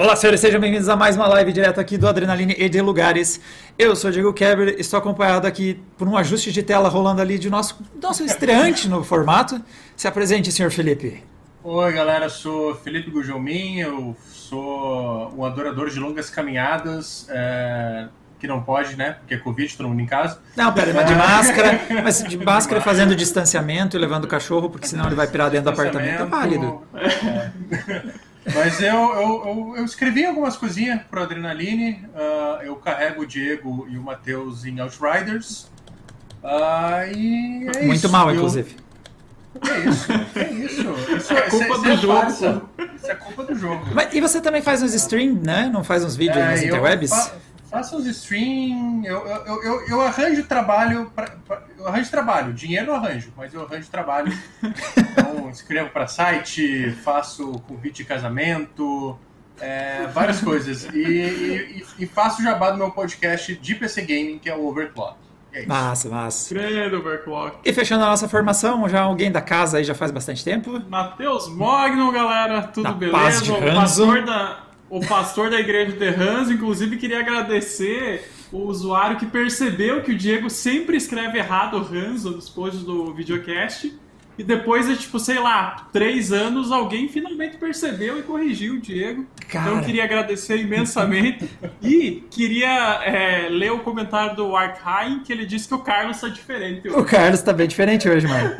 Olá, senhores, sejam bem-vindos a mais uma live direto aqui do Adrenaline e de Lugares. Eu sou o Diego Keber, estou acompanhado aqui por um ajuste de tela rolando ali de nosso, nosso estreante no formato. Se apresente, senhor Felipe. Oi, galera, sou Felipe Gujomin, eu sou um adorador de longas caminhadas, é, que não pode, né? Porque é Covid, todo mundo em casa. Não, pera, mas de máscara, mas de máscara fazendo distanciamento e levando o cachorro, porque senão ele vai pirar dentro do apartamento, é válido. É. Mas eu, eu, eu, eu, escrevi algumas coisinhas pro Adrenaline. Uh, eu carrego o Diego e o Matheus em Outriders. Uh, e é Muito isso. mal, inclusive. É isso, é isso. Isso é, culpa isso do é jogo. Isso é culpa do jogo. Mas, e você também faz uns streams, né? Não faz uns vídeos é, nas interwebs? Fa faço uns streams, eu, eu, eu, eu, arranjo trabalho, pra, pra, eu arranjo trabalho, dinheiro eu arranjo, mas eu arranjo trabalho. Então, escrevo para site, faço convite de casamento, é, várias coisas. E, e, e, faço jabá do meu podcast de PC Gaming, que é o Overclock. É massa, massa. Credo, Overclock. E fechando a nossa formação, já alguém da casa aí já faz bastante tempo? Matheus Mogno, galera, tudo da beleza? Paz de o pastor da o pastor da igreja de Hans, inclusive, queria agradecer o usuário que percebeu que o Diego sempre escreve errado Hans nos posts do videocast. E depois de, tipo, sei lá, três anos, alguém finalmente percebeu e corrigiu o Diego. Cara. Então eu queria agradecer imensamente. e queria é, ler o comentário do Arkheim, que ele disse que o Carlos está diferente. Hoje. O Carlos está bem diferente hoje, mano.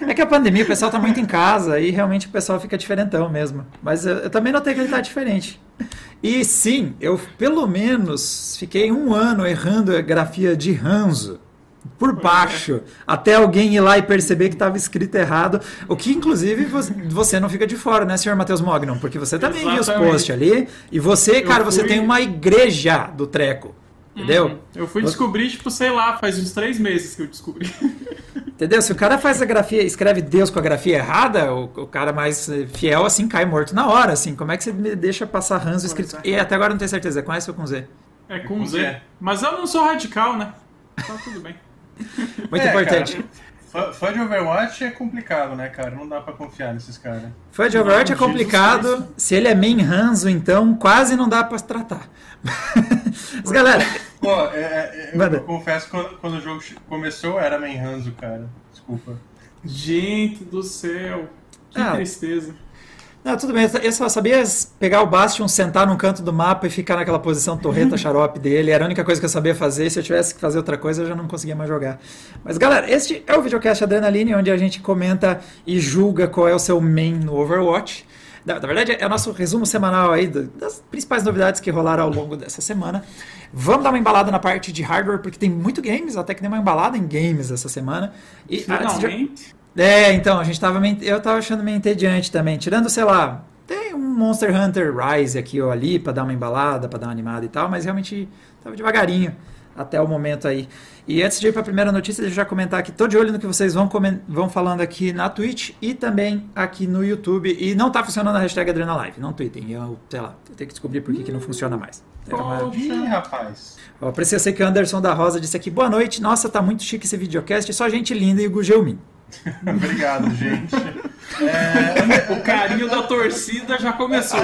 é que a pandemia, o pessoal tá muito em casa e realmente o pessoal fica diferentão mesmo. Mas eu, eu também notei que ele tá diferente. E sim, eu pelo menos fiquei um ano errando a grafia de Ranzo por baixo, até alguém ir lá e perceber que estava escrito errado, o que inclusive você não fica de fora, né, senhor Matheus Mognon? Porque você também Exatamente. viu os posts ali, e você, cara, fui... você tem uma igreja do treco, entendeu? Uhum. Eu fui descobrir, tipo, sei lá, faz uns três meses que eu descobri. Entendeu? Se o cara faz a grafia, escreve Deus com a grafia errada, o, o cara mais fiel, assim, cai morto na hora, assim. Como é que você me deixa passar Ranzo escrito... E até agora não tenho certeza, é com S ou com Z? É com, é com Z. Z. Mas eu não sou radical, né? Tá tudo bem. Muito é, importante. Cara, fã de Overwatch é complicado, né, cara? Não dá pra confiar nesses caras. Fã de Overwatch é complicado. Se ele é main Hanzo, então quase não dá pra tratar. Mas, galera. Pô, é, é, eu, eu, confesso que quando, quando, o jogo começou era main Hanzo, cara. Desculpa. Gente do céu. Que ah, tristeza. Não, tudo bem. Eu só sabia pegar o Bastion, sentar num canto do mapa e ficar naquela posição torreta xarope dele. Era a única coisa que eu sabia fazer. Se eu tivesse que fazer outra coisa, eu já não conseguia mais jogar. Mas, galera, este é o videocast Adrenaline, onde a gente comenta e julga qual é o seu main no Overwatch. Na, na verdade, é o nosso resumo semanal aí das principais novidades que rolaram ao longo dessa semana. Vamos dar uma embalada na parte de hardware, porque tem muito games, até que tem uma embalada em games essa semana. E, Finalmente. É, então, a gente tava meio, eu tava achando meio entediante também. Tirando, sei lá, tem um Monster Hunter Rise aqui ou ali para dar uma embalada, para dar uma animada e tal, mas realmente tava devagarinho até o momento aí. E antes de ir para a primeira notícia, deixa eu já comentar aqui, tô de olho no que vocês vão, vão falando aqui na Twitch e também aqui no YouTube. E não tá funcionando a hashtag AdrenaLive, não tweetem. Eu, sei lá, eu tenho que descobrir por que, que não funciona mais. É uma... Ih, rapaz. Ó, sei que o Anderson da Rosa disse aqui, boa noite, nossa, tá muito chique esse videocast, só gente linda e o Gugelmin. Obrigado, gente. É, o carinho da torcida já começou.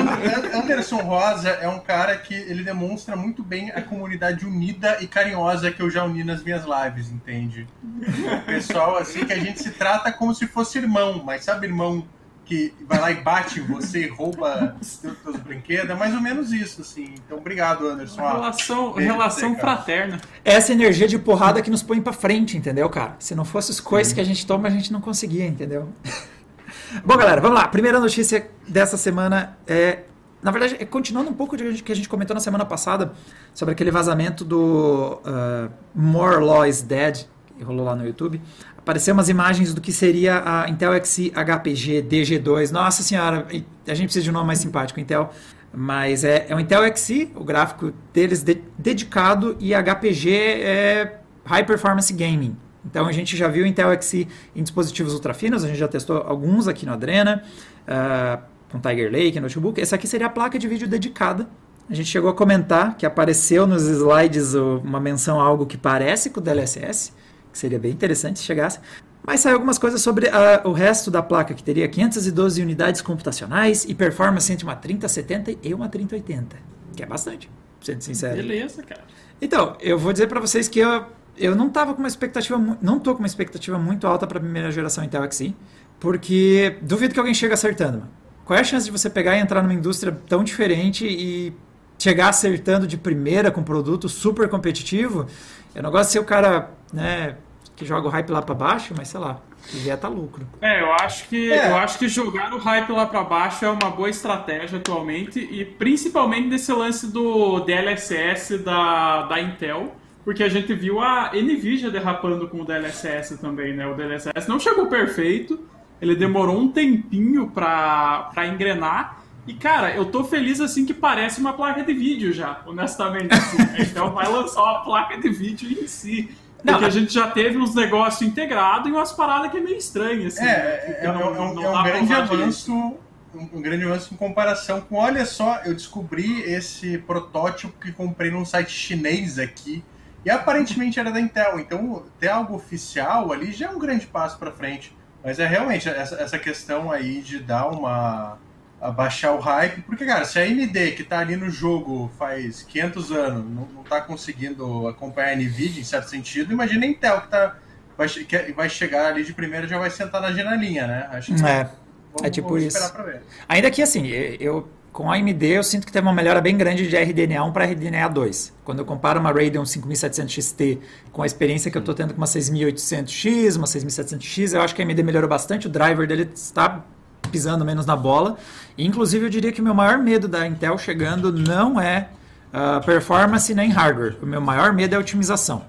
Anderson Rosa é um cara que ele demonstra muito bem a comunidade unida e carinhosa que eu já uni nas minhas lives, entende? O pessoal assim que a gente se trata como se fosse irmão, mas sabe irmão que vai lá e bate em você e rouba os teus brinquedos, é mais ou menos isso, assim. Então, obrigado, Anderson. Relação, relação fraterna. Essa energia de porrada que nos põe para frente, entendeu, cara? Se não fosse os coisas que a gente toma, a gente não conseguia, entendeu? Bom, galera, vamos lá. Primeira notícia dessa semana é. Na verdade, é continuando um pouco do que a gente comentou na semana passada sobre aquele vazamento do uh, More Law is Dead, que rolou lá no YouTube apareceu umas imagens do que seria a Intel Xe HPG DG2. Nossa senhora, a gente precisa de um nome mais simpático, Intel. Mas é, é o Intel Xe, o gráfico deles de, dedicado, e HPG é High Performance Gaming. Então a gente já viu Intel Xe em dispositivos ultrafinos, a gente já testou alguns aqui no Adrena, uh, com Tiger Lake, notebook. Essa aqui seria a placa de vídeo dedicada. A gente chegou a comentar que apareceu nos slides uma menção a algo que parece com o DLSS que seria bem interessante se chegasse. Mas saiu algumas coisas sobre a, o resto da placa, que teria 512 unidades computacionais e performance entre uma 3070 e uma 3080. Que é bastante, sendo sincero. Beleza, cara. Então, eu vou dizer para vocês que eu, eu não tava com uma expectativa, não tô com uma expectativa muito alta para a primeira geração Intel Xe, porque duvido que alguém chegue acertando, mano. Qual é a chance de você pegar e entrar numa indústria tão diferente e chegar acertando de primeira com um produto super competitivo? Eu não gosto de ser o cara, né, que joga o hype lá para baixo, mas sei lá, se vier tá lucro. É, eu acho que é. eu acho que jogar o hype lá para baixo é uma boa estratégia atualmente e principalmente nesse lance do DLSS da, da Intel, porque a gente viu a Nvidia derrapando com o DLSS também, né? O DLSS não chegou perfeito, ele demorou um tempinho para engrenar. E, cara, eu tô feliz assim que parece uma placa de vídeo já, honestamente. Assim. A Intel vai lançar uma placa de vídeo em si. Não, Porque a gente já teve uns negócios integrados e umas paradas que é meio estranhas. Assim, é, né? é, é, não, é, um, é um grande avanço. Um, um grande avanço em comparação com. Olha só, eu descobri esse protótipo que comprei num site chinês aqui. E aparentemente era da Intel. Então, ter algo oficial ali já é um grande passo para frente. Mas é realmente essa, essa questão aí de dar uma abaixar o hype, porque, cara, se a AMD, que tá ali no jogo faz 500 anos, não, não tá conseguindo acompanhar a NVIDIA em certo sentido, imagina a Intel, que, tá, vai, que vai chegar ali de primeira já vai sentar na janelinha, né? Acho que é, vamos, é tipo isso. Ainda que, assim, eu com a AMD eu sinto que teve uma melhora bem grande de RDNA 1 para RDNA 2. Quando eu comparo uma Radeon 5700 XT com a experiência que eu estou tendo com uma 6800X, uma 6700X, eu acho que a AMD melhorou bastante, o driver dele está pisando menos na bola. inclusive, eu diria que o meu maior medo da Intel chegando não é uh, performance nem hardware. O meu maior medo é otimização.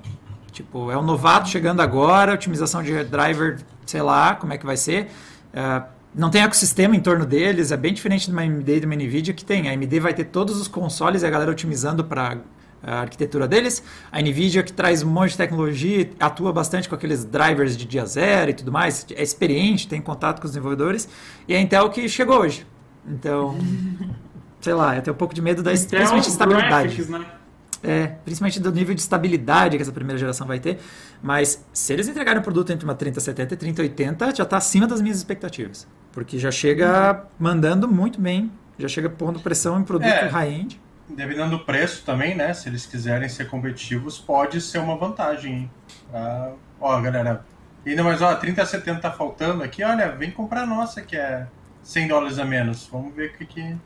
Tipo, é um novato chegando agora, otimização de driver, sei lá como é que vai ser. Uh, não tem ecossistema em torno deles, é bem diferente de uma AMD e de uma NVIDIA que tem. A AMD vai ter todos os consoles e a galera otimizando para a arquitetura deles. A NVIDIA que traz um monte de tecnologia, atua bastante com aqueles drivers de dia zero e tudo mais, é experiente, tem contato com os desenvolvedores. E a Intel que chegou hoje. Então, sei lá, eu tenho um pouco de medo da Intel principalmente estabilidade. Graphics, né? É, principalmente do nível de estabilidade que essa primeira geração vai ter. Mas se eles entregarem um produto entre uma 3070 e 3080, já está acima das minhas expectativas. Porque já chega mandando muito bem, já chega pondo pressão em produto é. high-end dependendo do preço também, né? Se eles quiserem ser competitivos, pode ser uma vantagem. Ah, ó, galera, ainda mais, ó, 30 70 tá faltando aqui, olha, vem comprar a nossa, que é 100 dólares a menos. Vamos ver o que, que,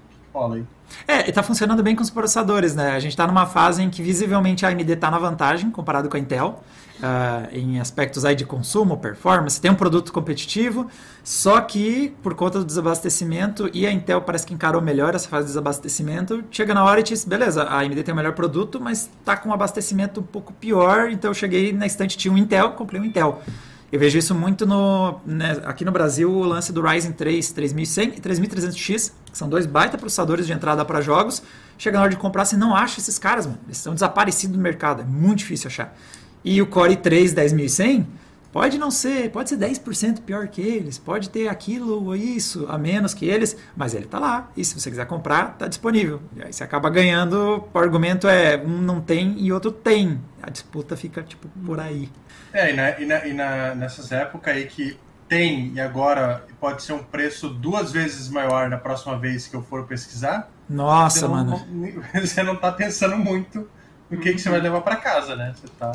aí. É, e tá funcionando bem com os processadores, né? A gente tá numa fase em que visivelmente a AMD tá na vantagem comparado com a Intel uh, em aspectos aí de consumo, performance, tem um produto competitivo, só que por conta do desabastecimento, e a Intel parece que encarou melhor essa fase de desabastecimento, chega na hora e diz, beleza, a AMD tem o melhor produto, mas está com um abastecimento um pouco pior, então eu cheguei na estante, tinha um Intel, comprei um Intel. Eu vejo isso muito no, né, aqui no Brasil, o lance do Ryzen 3 3100 e 3300X, que são dois baita processadores de entrada para jogos. Chega na hora de comprar, você não acha esses caras, mano. Eles estão desaparecidos do mercado, é muito difícil achar. E o Core 3 10100 pode não ser, pode ser 10% pior que eles, pode ter aquilo ou isso a menos que eles, mas ele está lá. E se você quiser comprar, está disponível. E aí você acaba ganhando, o argumento é um não tem e outro tem. A disputa fica tipo por aí. É, e, na, e, na, e na, nessas épocas aí que tem e agora pode ser um preço duas vezes maior na próxima vez que eu for pesquisar. Nossa, você não, mano. Você não está pensando muito no que, que você vai levar para casa, né? Você tá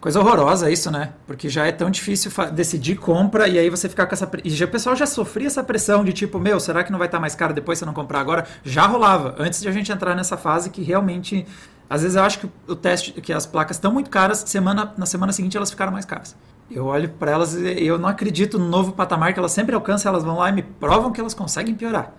Coisa horrorosa isso, né? Porque já é tão difícil decidir compra e aí você ficar com essa. E já, o pessoal já sofria essa pressão de tipo, meu, será que não vai estar tá mais caro depois se eu não comprar agora? Já rolava, antes de a gente entrar nessa fase que realmente. Às vezes eu acho que o teste, que as placas estão muito caras, semana, na semana seguinte elas ficaram mais caras. Eu olho para elas e eu não acredito no novo patamar que elas sempre alcançam, elas vão lá e me provam que elas conseguem piorar.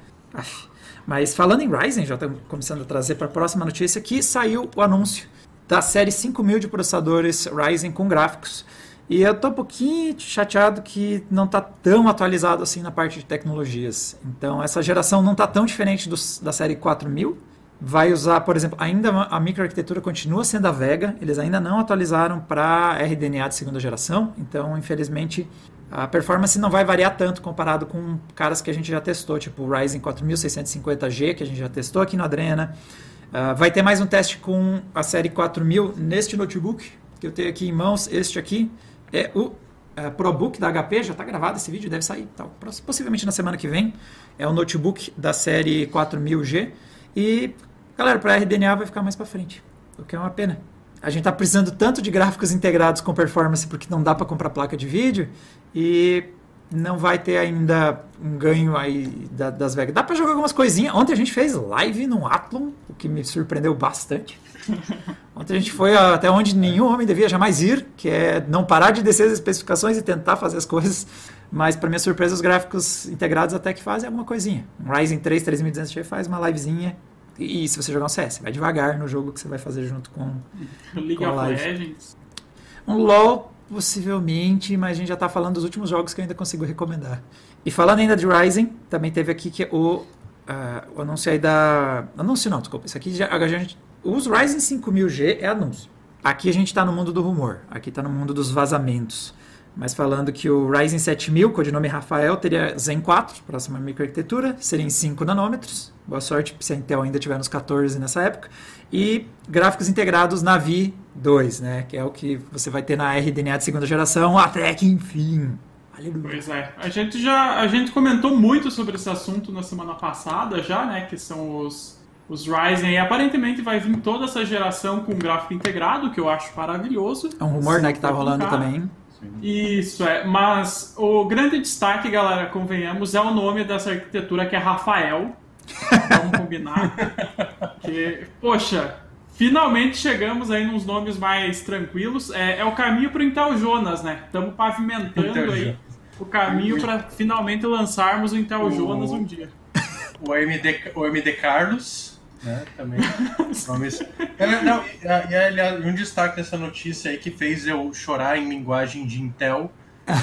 Mas falando em Ryzen, já estamos começando a trazer para a próxima notícia, que saiu o anúncio da série 5000 de processadores Ryzen com gráficos. E eu tô um pouquinho chateado que não está tão atualizado assim na parte de tecnologias. Então, essa geração não está tão diferente dos, da série 4000. Vai usar, por exemplo, ainda a microarquitetura continua sendo a Vega, eles ainda não atualizaram para RDNA de segunda geração. Então, infelizmente, a performance não vai variar tanto comparado com caras que a gente já testou, tipo o Ryzen 4650G, que a gente já testou aqui no Adrena. Uh, vai ter mais um teste com a série 4000 neste notebook que eu tenho aqui em mãos. Este aqui é o uh, ProBook da HP, já está gravado esse vídeo, deve sair tal, possivelmente na semana que vem. É o notebook da série 4000G. E, galera, para RDNA vai ficar mais para frente, o que é uma pena. A gente está precisando tanto de gráficos integrados com performance porque não dá para comprar placa de vídeo e não vai ter ainda um ganho aí da, das Vegas. Dá para jogar algumas coisinhas. Ontem a gente fez live no Athlon, o que me surpreendeu bastante. Ontem a gente foi até onde nenhum homem devia jamais ir, que é não parar de descer as especificações e tentar fazer as coisas. Mas, para minha surpresa, os gráficos integrados até que fazem alguma coisinha. Um Ryzen 3 3200G faz uma livezinha. E, se você jogar um CS, vai devagar no jogo que você vai fazer junto com, League com of Legends. Um LoL, possivelmente, mas a gente já está falando dos últimos jogos que eu ainda consigo recomendar. E falando ainda de Ryzen, também teve aqui que o, uh, o anúncio aí da... Anúncio não, desculpa. Isso aqui já, a gente os Ryzen 5000G é anúncio. Aqui a gente está no mundo do rumor, aqui está no mundo dos vazamentos. Mas falando que o Ryzen 7000, codinome Rafael, teria Zen 4, próxima microarquitetura, seria em 5 nanômetros. Boa sorte se a Intel ainda tiver nos 14 nessa época. E gráficos integrados Navi 2, né? Que é o que você vai ter na RDNA de segunda geração, até que enfim. Aleluia. Pois é. A gente já a gente comentou muito sobre esse assunto na semana passada já, né? Que são os os Ryzen e aparentemente vai vir toda essa geração com gráfico integrado, que eu acho maravilhoso. É um rumor, né, que tá rolando também. Isso, é. Mas o grande destaque, galera, convenhamos, é o nome dessa arquitetura que é Rafael. Vamos combinar. que, poxa, finalmente chegamos aí nos nomes mais tranquilos. É, é o caminho para o Intel Jonas, né? Estamos pavimentando Intel aí Jonas. o caminho para finalmente lançarmos o Intel o... Jonas um dia. O AMD, o AMD Carlos né? Também. Nomes... Não, e, aliás, um destaque dessa notícia aí que fez eu chorar em linguagem de Intel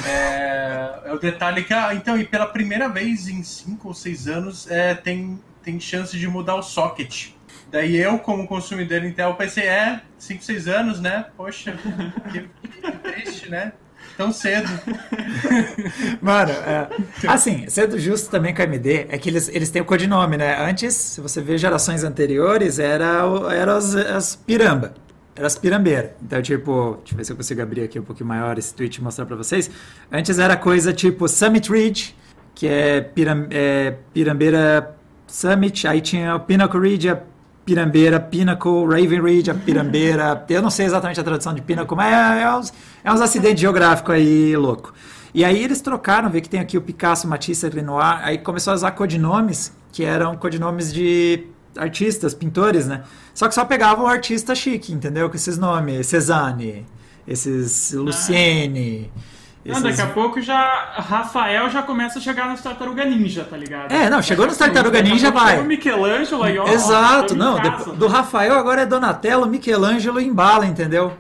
é, é o detalhe que, ah, então, e pela primeira vez em 5 ou 6 anos, é, tem, tem chance de mudar o socket. Daí eu, como consumidor Intel, pensei, é, 5, 6 anos, né? Poxa, que, que triste, né? Tão cedo. Mano, é, assim, sendo justo também com a AMD, é que eles, eles têm o codinome, né? Antes, se você vê gerações anteriores, era, era as, as piramba. Era as pirambeiras. Então, tipo, deixa eu ver se eu consigo abrir aqui um pouquinho maior esse tweet e mostrar pra vocês. Antes era coisa tipo Summit Ridge, que é, piram, é pirambeira Summit, aí tinha o Pinnacle Ridge, a Pirambeira, Pinnacle, Raven Ridge, a Pirambeira. Eu não sei exatamente a tradução de Pinnacle, mas é, é, uns, é uns acidentes geográficos aí louco. E aí eles trocaram, vê que tem aqui o Picasso, Matisse, Renoir, aí começou a usar codinomes, que eram codinomes de artistas, pintores, né? Só que só pegavam o artista chique, entendeu? Com esses nomes, Cezanne, esses Luciene... Ah. Não, daqui a pouco já. Rafael já começa a chegar nas Tartaruga Ninja, tá ligado? É, não, chegou nos Tartaruga Ninja, vai. O Michelangelo aí, ó. Exato, não. Casa, do, Rafael agora é Donatello, Michelangelo e embala, entendeu?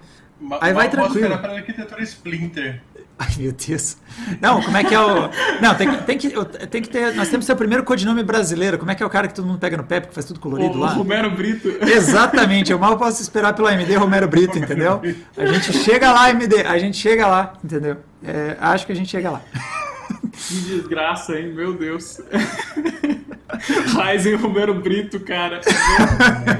aí vai tranquilo. Posso para arquitetura Splinter. Ai, meu Deus. Não, como é que é o. Não, tem, tem, que, tem que ter. Nós temos que ter o primeiro codinome brasileiro. Como é que é o cara que todo mundo pega no pé porque faz tudo colorido o, lá? Romero Brito. Exatamente. Eu mal posso esperar pelo AMD Romero Brito, Romero entendeu? Brito. A gente chega lá, AMD. A gente chega lá, entendeu? É, acho que a gente chega lá. Que desgraça, hein? Meu Deus. Ryzen Romero Brito, cara.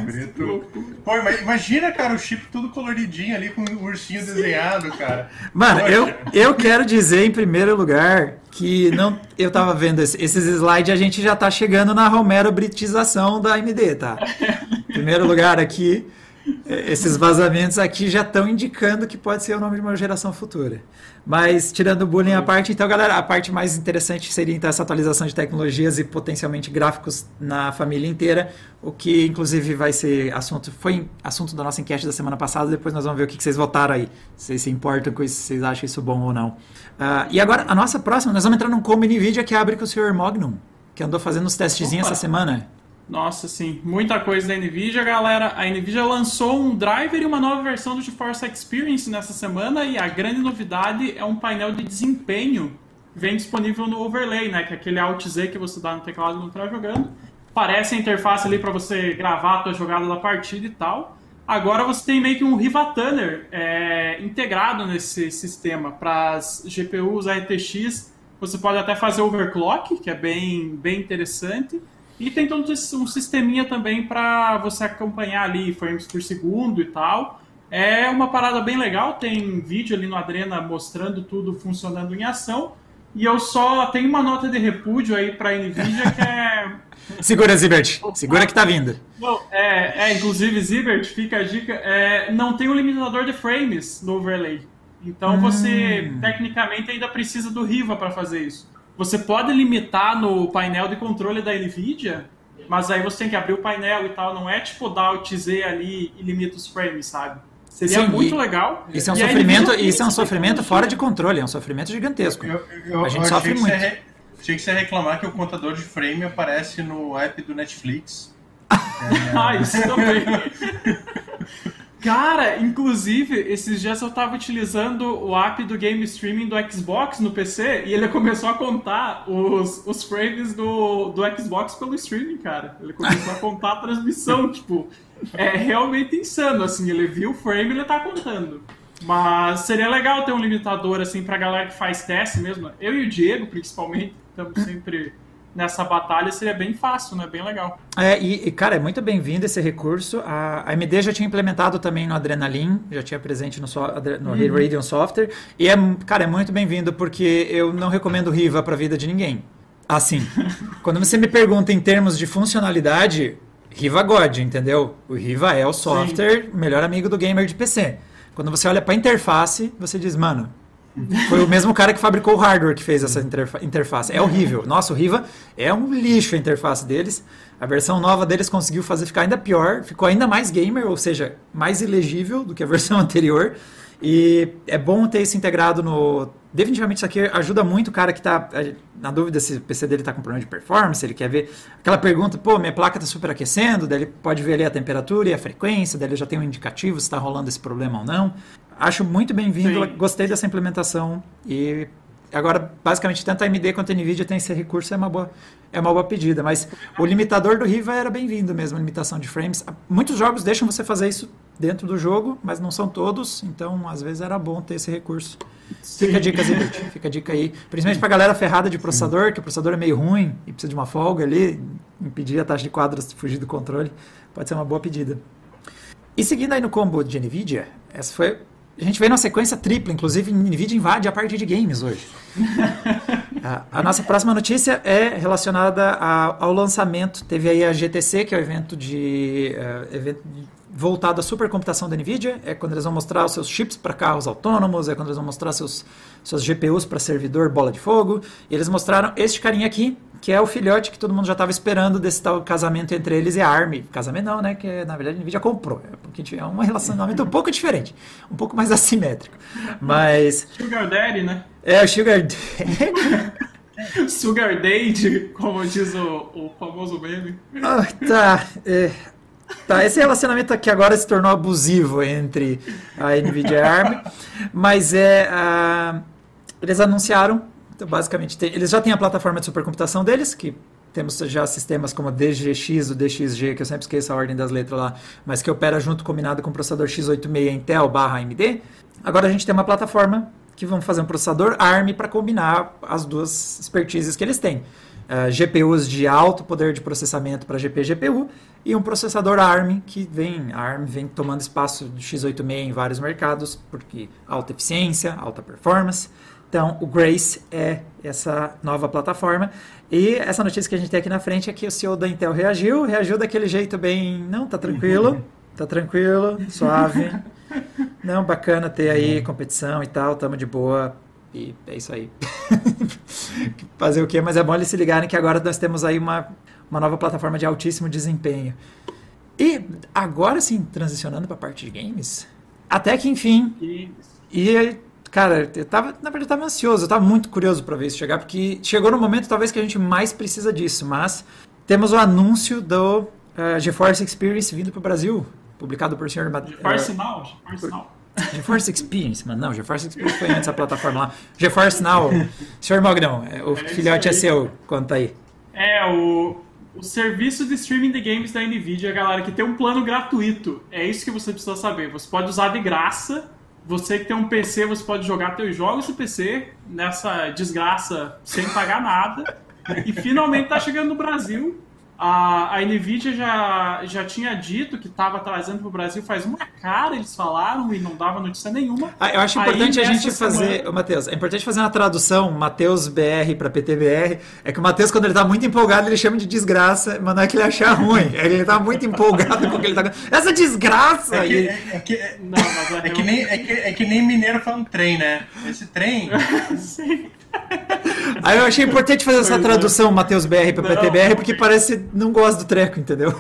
Brito. Pô, imagina, cara, o chip tudo coloridinho ali com o ursinho desenhado, cara. Mano, eu, eu quero dizer em primeiro lugar que não, eu tava vendo esses slides, a gente já tá chegando na Romero Britização da AMD, tá? Em primeiro lugar aqui, esses vazamentos aqui já estão indicando que pode ser o nome de uma geração futura. Mas tirando o bullying à parte, então, galera, a parte mais interessante seria então essa atualização de tecnologias e potencialmente gráficos na família inteira, o que inclusive vai ser assunto, foi assunto da nossa enquete da semana passada, depois nós vamos ver o que, vocês votaram aí, se vocês se importam com isso, se vocês acham isso bom ou não. Uh, e agora, a nossa próxima, nós vamos entrar num como NVIDIA que abre com o Sr. Magnum, que andou fazendo uns testezinhos essa semana. Nossa, sim, muita coisa da Nvidia, galera. A Nvidia lançou um driver e uma nova versão do GeForce Experience nessa semana e a grande novidade é um painel de desempenho vem disponível no overlay, né? Que é aquele Alt Z que você dá no teclado quando está jogando. Parece a interface ali para você gravar a tua jogada da partida e tal. Agora você tem meio que um Riva Tuner é, integrado nesse sistema para as GPUs RTX. Você pode até fazer overclock, que é bem, bem interessante. E tem todo um sisteminha também para você acompanhar ali frames por segundo e tal. É uma parada bem legal, tem vídeo ali no Adrena mostrando tudo funcionando em ação. E eu só tenho uma nota de repúdio aí pra Nvidia que é. Segura, Zibert. Segura que tá vindo. Não, é, é, inclusive, Zibert, fica a dica. É, não tem um limitador de frames no overlay. Então você, Hum. tecnicamente, ainda precisa do Riva para fazer isso. Você pode limitar no painel de controle da NVIDIA, mas aí você tem que abrir o painel e tal. Não é tipo dar Alt Z ali e limita os frames, sabe? Seria Sim, muito e- legal. Isso é um E sofrimento, NVIDIA isso é um sofrimento fora de controle, é um sofrimento gigantesco. Eu, eu, A gente eu sofre você muito. re- Achei que você ia reclamar que o contador de frame aparece no app do Netflix. Ah, isso também. Cara, inclusive, esses dias eu tava utilizando o app do game streaming do Xbox no PC e ele começou a contar os, os frames do, do Xbox pelo streaming, cara. Ele começou a contar a transmissão, tipo, é realmente insano, assim, ele viu o frame e ele tá contando. Mas seria legal ter um limitador, assim, pra galera que faz teste mesmo. Eu e o Diego, principalmente, estamos sempre nessa batalha, seria bem fácil, né? Bem legal. É, e, e, cara, é muito bem-vindo esse recurso. A, a AMD já tinha implementado também no Adrenalin, já tinha presente no, so, no Uhum. Radeon Software. E, é, cara, é muito bem-vindo porque eu não recomendo Riva para a vida de ninguém. Assim, quando você me pergunta em termos de funcionalidade, Riva God, entendeu? O Riva é o software melhor amigo do gamer de PC. Quando você olha para a interface, você diz, mano, foi o mesmo cara que fabricou o hardware que fez essa interfa interface. É horrível. Nossa, o Riva é um lixo a interface deles. A versão nova deles conseguiu fazer ficar ainda pior, ficou ainda mais gamer, ou seja, mais ilegível do que a versão anterior. E é bom ter isso integrado no. Definitivamente isso aqui ajuda muito o cara que está na dúvida se o PC dele está com problema de performance, ele quer ver aquela pergunta, pô, minha placa está superaquecendo, daí ele pode ver ali a temperatura e a frequência, daí ele já tem um indicativo se está rolando esse problema ou não. Acho muito bem-vindo, gostei dessa implementação e agora basicamente tanto a AMD quanto a Nvidia tem esse recurso, é uma boa, é uma boa pedida, mas o limitador do Riva era bem-vindo mesmo, a limitação de frames. Muitos jogos deixam você fazer isso dentro do jogo, mas não são todos, então às vezes era bom ter esse recurso. Sim. Fica a dica, Zibert, fica a dica aí. Principalmente pra galera ferrada de processador, que o processador é meio ruim e precisa de uma folga ali, impedir a taxa de quadros de fugir do controle, pode ser uma boa pedida. E seguindo aí no combo de NVIDIA, essa foi... A gente veio numa sequência tripla, inclusive NVIDIA invade a parte de games hoje. a, nossa próxima notícia é relacionada ao lançamento. Teve aí a GTC, que é o evento de... Uh, evento voltado à supercomputação da NVIDIA, é quando eles vão mostrar os seus chips para carros autônomos, é quando eles vão mostrar seus, suas GPUs para servidor bola de fogo. E eles mostraram este carinha aqui, que é o filhote que todo mundo já estava esperando desse tal casamento entre eles e a ARM. Casamento não, né? Que na verdade a NVIDIA comprou. É, porque é um relacionamento um pouco diferente, um pouco mais assimétrico. Mas. Sugar Daddy, né? É, o Sugar Daddy. Sugar Daddy, como diz o, o famoso meme. Ah, tá. É. Tá, esse relacionamento aqui agora se tornou abusivo entre a NVIDIA e a ARM, mas é, uh, eles anunciaram, então basicamente, tem, eles já têm a plataforma de supercomputação deles, que temos já sistemas como DGX, o DXG, que eu sempre esqueço a ordem das letras lá, mas que opera junto combinado com o processador x86 Intel barra AMD. Agora a gente tem uma plataforma que vão fazer um processador ARM para combinar as duas expertises que eles têm. Uh, GPUs de alto poder de processamento para GP GPU e um processador ARM que vem ARM vem tomando espaço do x86 em vários mercados porque alta eficiência, alta performance. Então o Grace é essa nova plataforma e essa notícia que a gente tem aqui na frente é que o CEO da Intel reagiu, reagiu daquele jeito bem, não, tá tranquilo, tá tranquilo, suave. Não, bacana ter aí competição e tal, tamo de boa. E é isso aí. Fazer o quê? Mas é bom eles se ligarem que agora nós temos aí uma, uma nova plataforma de altíssimo desempenho. E agora sim, transicionando para a parte de games, até que enfim. E, cara, eu tava, na verdade, eu tava ansioso, eu tava muito curioso para ver isso chegar, porque chegou no momento talvez que a gente mais precisa disso, mas temos o anúncio do uh, GeForce Experience vindo para o Brasil, publicado por senhor GeForce uh, Now, GeForce Now. GeForce Experience, mano. Não, GeForce Experience foi antes da plataforma lá. GeForce Now. Senhor Magnão, o é filhote é seu. Conta aí. É, o, o serviço de streaming de games da NVIDIA, galera, que tem um plano gratuito. É isso que você precisa saber. Você pode usar de graça. Você que tem um PC, você pode jogar seus jogos do PC nessa desgraça sem pagar nada. E finalmente tá chegando no Brasil. A, a Nvidia já, já tinha dito que estava trazendo para o Brasil faz uma cara, eles falaram, e não dava notícia nenhuma. Ah, eu acho importante Aí, a gente fazer, semana... Matheus, é importante fazer uma tradução, Matheus BR para PTBR. É que o Matheus, quando ele está muito empolgado, ele chama de desgraça, mas não é que ele achar ruim. Ele está muito empolgado com o que ele está. Essa desgraça! É que, é, é que, é, não, é, que nem, é, que, é que nem mineiro falando trem, né? Esse trem. Sim. Aí eu achei importante fazer essa é. tradução, Matheus BR para PTBR, porque parece não gosta do treco, entendeu?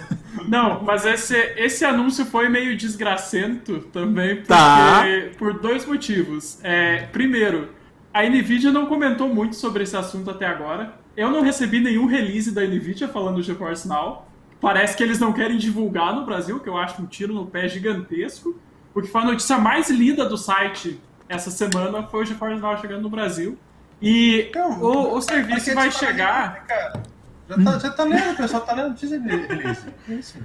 Não, mas esse, esse anúncio foi meio desgracento também, porque, tá. por dois motivos. É, primeiro, a Nvidia não comentou muito sobre esse assunto até agora. Eu não recebi nenhum release da Nvidia falando do GeForce Now. Parece que eles não querem divulgar no Brasil, que eu acho um tiro no pé gigantesco. Porque foi a notícia mais lida do site essa semana foi o GeForce Now chegando no Brasil. E então, o, o serviço vai chegar. Cara, já, tá, já tá lendo, o pessoal tá lendo de release. Isso.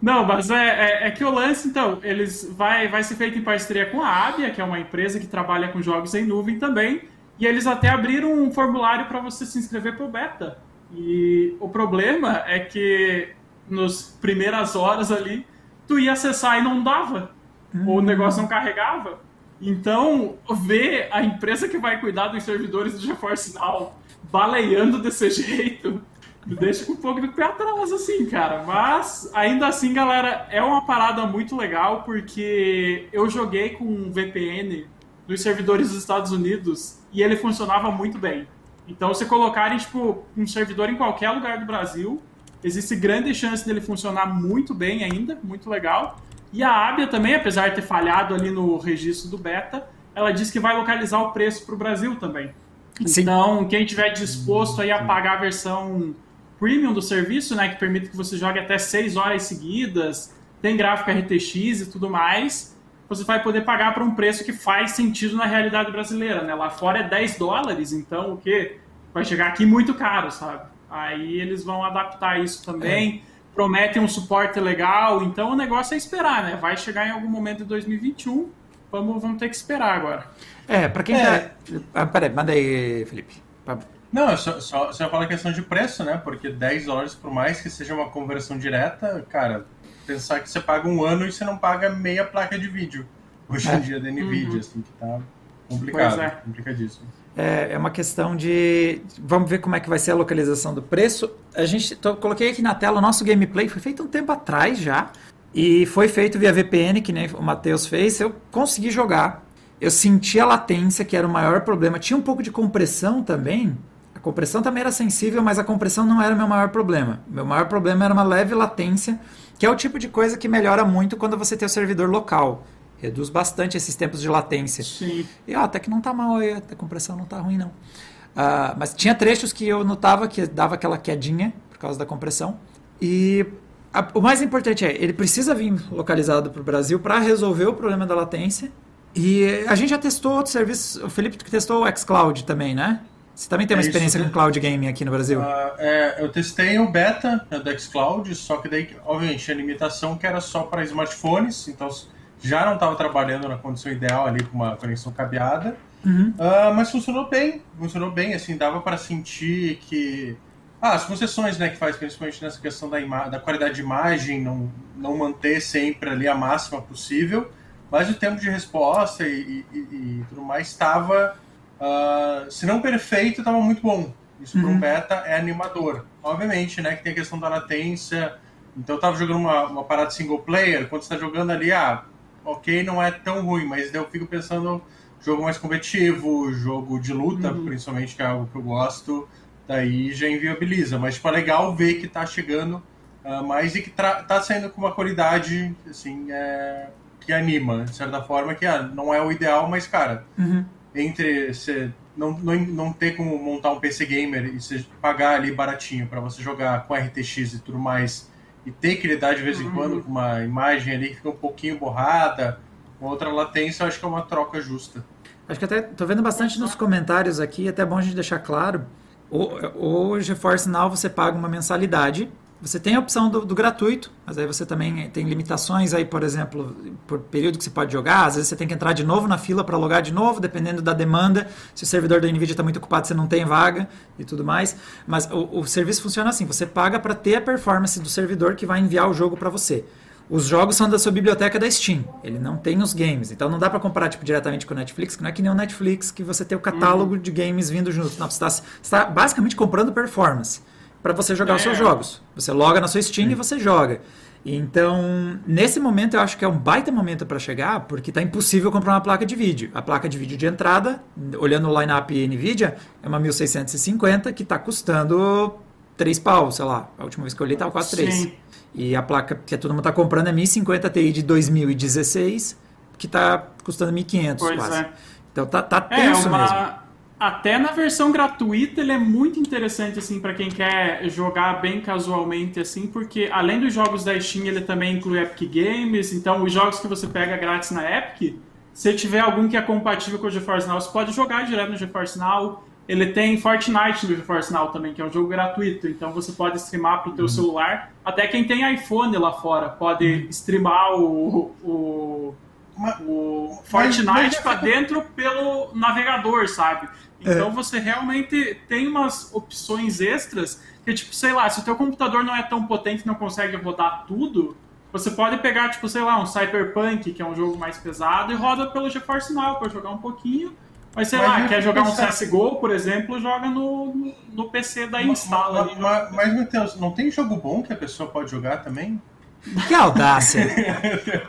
Não, mas é, é, é, que o lance, então, eles vai, vai ser feito em parceria com a Abia, que é uma empresa que trabalha com jogos em nuvem também. E eles até abriram um formulário para você se inscrever pro beta. E o problema é que nas primeiras horas ali, tu ia acessar e não dava. Hum. Ou o negócio não carregava. Então, ver a empresa que vai cuidar dos servidores do GeForce Now baleando desse jeito me deixa com um pouco do pé atrás, assim, cara. Mas, ainda assim, galera, é uma parada muito legal porque eu joguei com um VPN nos servidores dos Estados Unidos e ele funcionava muito bem. Então, se colocarem, tipo, um servidor em qualquer lugar do Brasil, existe grande chance dele funcionar muito bem ainda, muito legal. E a Abia também, apesar de ter falhado ali no registro do beta, ela disse que vai localizar o preço para o Brasil também. Sim. Então, quem tiver disposto aí a pagar a versão premium do serviço, né, que permite que você jogue até 6 horas seguidas, tem gráfico RTX e tudo mais, você vai poder pagar por um preço que faz sentido na realidade brasileira, né? Lá fora é 10 dólares, então o que vai chegar aqui muito caro, sabe? Aí eles vão adaptar isso também. É prometem um suporte legal, então o negócio é esperar, né? Vai chegar em algum momento de 2021, vamos, vamos ter que esperar agora. É, para quem é. tá... Ah, peraí, manda aí, Felipe. Não, só, só, só falar questão de preço, né? Porque 10 dólares, por mais que seja uma conversão direta, cara, pensar que você paga um ano e você não paga meia placa de vídeo. Hoje em é. dia da NVIDIA, uhum. assim, que tá complicado, é. complicadíssimo. É, é uma questão de. Vamos ver como é que vai ser a localização do preço. A gente tô, coloquei aqui na tela o nosso gameplay, foi feito um tempo atrás já. E foi feito via VPN, que nem o Matheus fez. Eu consegui jogar. Eu senti a latência, que era o maior problema. Tinha um pouco de compressão também. Compressão também era sensível, mas a compressão não era o meu maior problema. Meu maior problema era uma leve latência, que é o tipo de coisa que melhora muito quando você tem o servidor local. Reduz bastante esses tempos de latência. Sim. E ó, até que não tá mal, a compressão não tá ruim, não. Uh, mas tinha trechos que eu notava que dava aquela quedinha por causa da compressão. E a, o mais importante é, ele precisa vir localizado para o Brasil para resolver o problema da latência. E a gente já testou outros serviços. O Felipe testou o xCloud também, né? Você também tem uma é experiência isso, com cloud gaming aqui no Brasil? Uh, é, eu testei o beta do xCloud, só que daí, obviamente, a limitação que era só para smartphones, então já não estava trabalhando na condição ideal ali com uma conexão cabeada, uhum. uh, mas funcionou bem, funcionou bem, assim, dava para sentir que ah, as concessões né, que faz, principalmente nessa questão da, da qualidade de imagem, não, não manter sempre ali a máxima possível, mas o tempo de resposta e, e, e tudo mais estava, uh, se não perfeito, estava muito bom. Isso uhum. para um beta é animador. Obviamente, né, que tem a questão da latência. Então eu estava jogando uma, uma parada single player, quando você está jogando ali, ah, ok, não é tão ruim, mas eu fico pensando jogo mais competitivo, jogo de luta, uhum. principalmente, que é algo que eu gosto, daí já inviabiliza. Mas, tipo, é legal ver que tá chegando uh, mais e que tá saindo com uma qualidade, assim, é, que anima, de certa forma, que ah, não é o ideal, mas, cara, uhum. Entre você não, não, não ter como montar um PC gamer e você pagar ali baratinho para você jogar com RTX e tudo mais e ter que lidar de vez em quando com uma imagem ali que fica um pouquinho borrada, outra latência, eu acho que é uma troca justa. Acho que até tô vendo bastante nos comentários aqui, até bom a gente deixar claro. O, o GeForce Now você paga uma mensalidade, Você tem a opção do, do, gratuito, mas aí você também tem limitações aí, por exemplo, por período que você pode jogar. Às vezes você tem que entrar de novo na fila para logar de novo, dependendo da demanda. Se o servidor da NVIDIA está muito ocupado, você não tem vaga e tudo mais. Mas o, o serviço funciona assim: você paga para ter a performance do servidor que vai enviar o jogo para você. Os jogos são da sua biblioteca da Steam. Ele não tem os games. Então não dá para comparar tipo, diretamente com o Netflix, que não é que nem o Netflix que você tem o catálogo uhum. de games vindo junto. Não, você está tá basicamente comprando performance para você jogar é. os seus é. jogos. Você loga na sua Steam Sim. e você joga. Então, nesse momento eu acho que é um baita momento para chegar, porque está impossível comprar uma placa de vídeo. A placa de vídeo de entrada, olhando o line-up NVIDIA, é uma 1650 que está custando 3 pau, sei lá. A última vez que eu olhei estava quase 3. Sim. E a placa que todo mundo está comprando é 1050 Ti de 2016, que está custando 1500 pois quase. É. Então tá, tá é, tenso é uma... mesmo até na versão gratuita ele é muito interessante assim para quem quer jogar bem casualmente assim, porque além dos jogos da Steam, ele também inclui Epic Games, então os jogos que você pega grátis na Epic, se tiver algum que é compatível com o GeForce Now, você pode jogar direto no GeForce Now. Ele tem Fortnite no GeForce Now também, que é um jogo gratuito, então você pode streamar para o teu uhum. celular. Até quem tem iPhone lá fora pode streamar o, o o Fortnite para dentro pelo navegador, sabe? Então é. você realmente tem umas opções extras que, tipo, sei lá, se o teu computador não é tão potente e não consegue rodar tudo, você pode pegar, tipo, sei lá, um Cyberpunk, que é um jogo mais pesado, e roda pelo GeForce Now para jogar um pouquinho. Mas sei mas lá, quer jogar um CSGO, por exemplo, joga no, no PC da instala. Mas, mas, mas, Matheus, não tem jogo bom que a pessoa pode jogar também? Que audácia!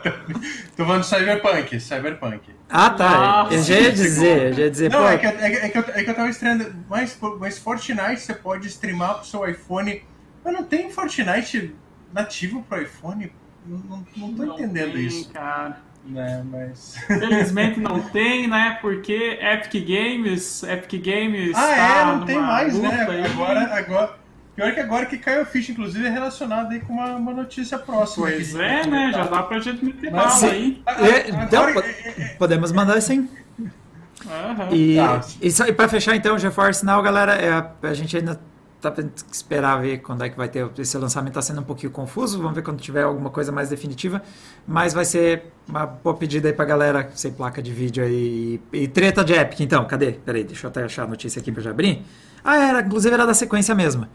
Tô falando de Cyberpunk, Cyberpunk. Ah, tá. Nossa, eu já ia dizer, eu já ia dizer. Não, é que, é, é, que eu, é que eu tava estreando. Mas, mas Fortnite você pode streamar pro seu iPhone. Mas não tem Fortnite nativo pro iPhone? Não, não, não tô não entendendo tem, isso. Cara. Né, mas... Felizmente não tem, né? Porque Epic Games, Epic Games. Ah, é, tá não tem mais, né? Aí. Agora, agora, Pior que agora que caiu a ficha, inclusive, é relacionado aí com uma, uma notícia próxima. Pois é, né? Já dá pra gente meter Mas, bala aí. É, então, é, é, podemos mandar sim. Uhum. E, tá. e, só, e para fechar então o GeForce Now, galera, é, a, a gente ainda tá tendo que esperar ver quando é que vai ter esse lançamento está sendo um pouquinho confuso vamos ver quando tiver alguma coisa mais definitiva mas vai ser uma boa pedida aí pra galera sem placa de vídeo aí e, e treta de Epic então cadê peraí deixa eu até achar a notícia aqui para já abrir ah, era, inclusive era da sequência mesmo.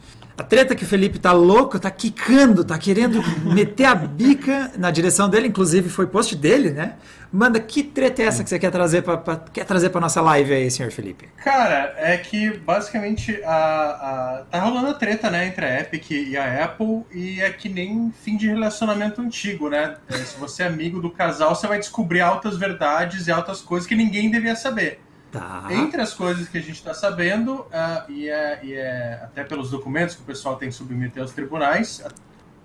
A treta que o Felipe tá louco, tá quicando, tá querendo meter a bica na direção dele, inclusive foi post dele, né? Manda, que treta é essa que você quer trazer pra, pra quer trazer pra nossa live aí, senhor Felipe? Cara, é que basicamente a, a, tá rolando a treta, né, entre a Epic e a Apple, e é que nem fim de relacionamento antigo, né? É, se você é amigo do casal, você vai descobrir altas verdades e altas coisas que ninguém devia saber. Tá. Entre as coisas que a gente está sabendo, uh, e, é, e, é, até pelos documentos que o pessoal tem que submeter aos tribunais,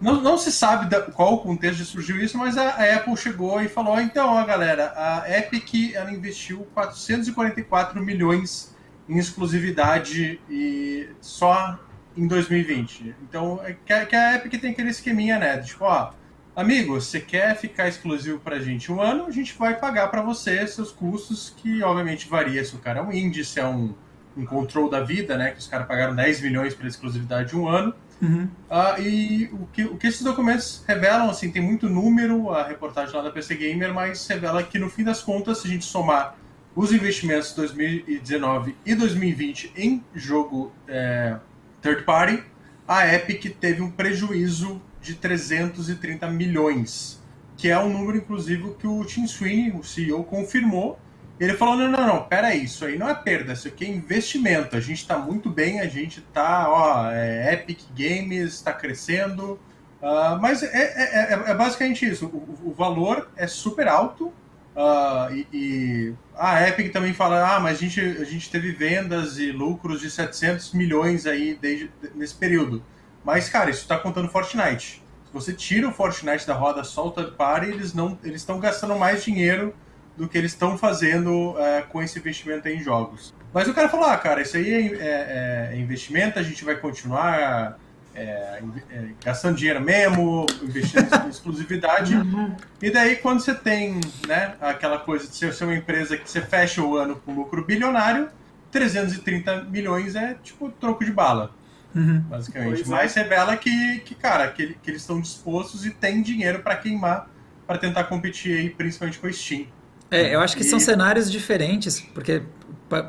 não, não se sabe da, qual o contexto de surgiu isso, mas a, a, Apple chegou e falou: então, ó, galera, a Epic ela investiu 444 milhões em exclusividade e só em 2020. Então, é que, que a Epic tem aquele esqueminha, né? Tipo, ó amigo, você quer ficar exclusivo para a gente um ano, a gente vai pagar para você seus custos, que obviamente varia se o cara é um índice, é um, um control da vida, né? Que os caras pagaram 10 milhões pela exclusividade de um ano. Uhum. Uh, e o que, o que esses documentos revelam, assim, tem muito número, a reportagem lá da PC Gamer, mas revela que no fim das contas, se a gente somar os investimentos de 2019 e 2020 em jogo é, third party, a Epic teve um prejuízo de 330 milhões, que é um número, inclusive, que o Tim Sweeney, o CEO, confirmou. Ele falou: não, não, não, pera isso aí não é perda, isso aqui é investimento. A gente está muito bem, a gente está, ó, é, Epic Games está crescendo. Uh, mas é, é, é, é, basicamente isso. O, o, valor é super alto. Uh, e, e, a Epic também fala: ah, mas a gente, a gente teve vendas e lucros de 700 milhões aí desde, nesse período. Mas, cara, isso está contando Fortnite. Se você tira o Fortnite da roda, solta o party, eles não eles estão gastando mais dinheiro do que eles estão fazendo é, com esse investimento em jogos. Mas o cara falou, ah, cara, isso aí é, é, é investimento, a gente vai continuar é, é, gastando dinheiro mesmo, investindo em exclusividade. Uhum. E daí, quando você tem né, aquela coisa de ser, ser uma empresa que você fecha o ano com lucro bilionário, 330 milhões é tipo troco de bala. Uhum. Basicamente. Pois é. Mas é. revela que, que cara, que, que eles estão dispostos e têm dinheiro para queimar para tentar competir aí, principalmente com o Steam. É, eu acho que e... são cenários diferentes, porque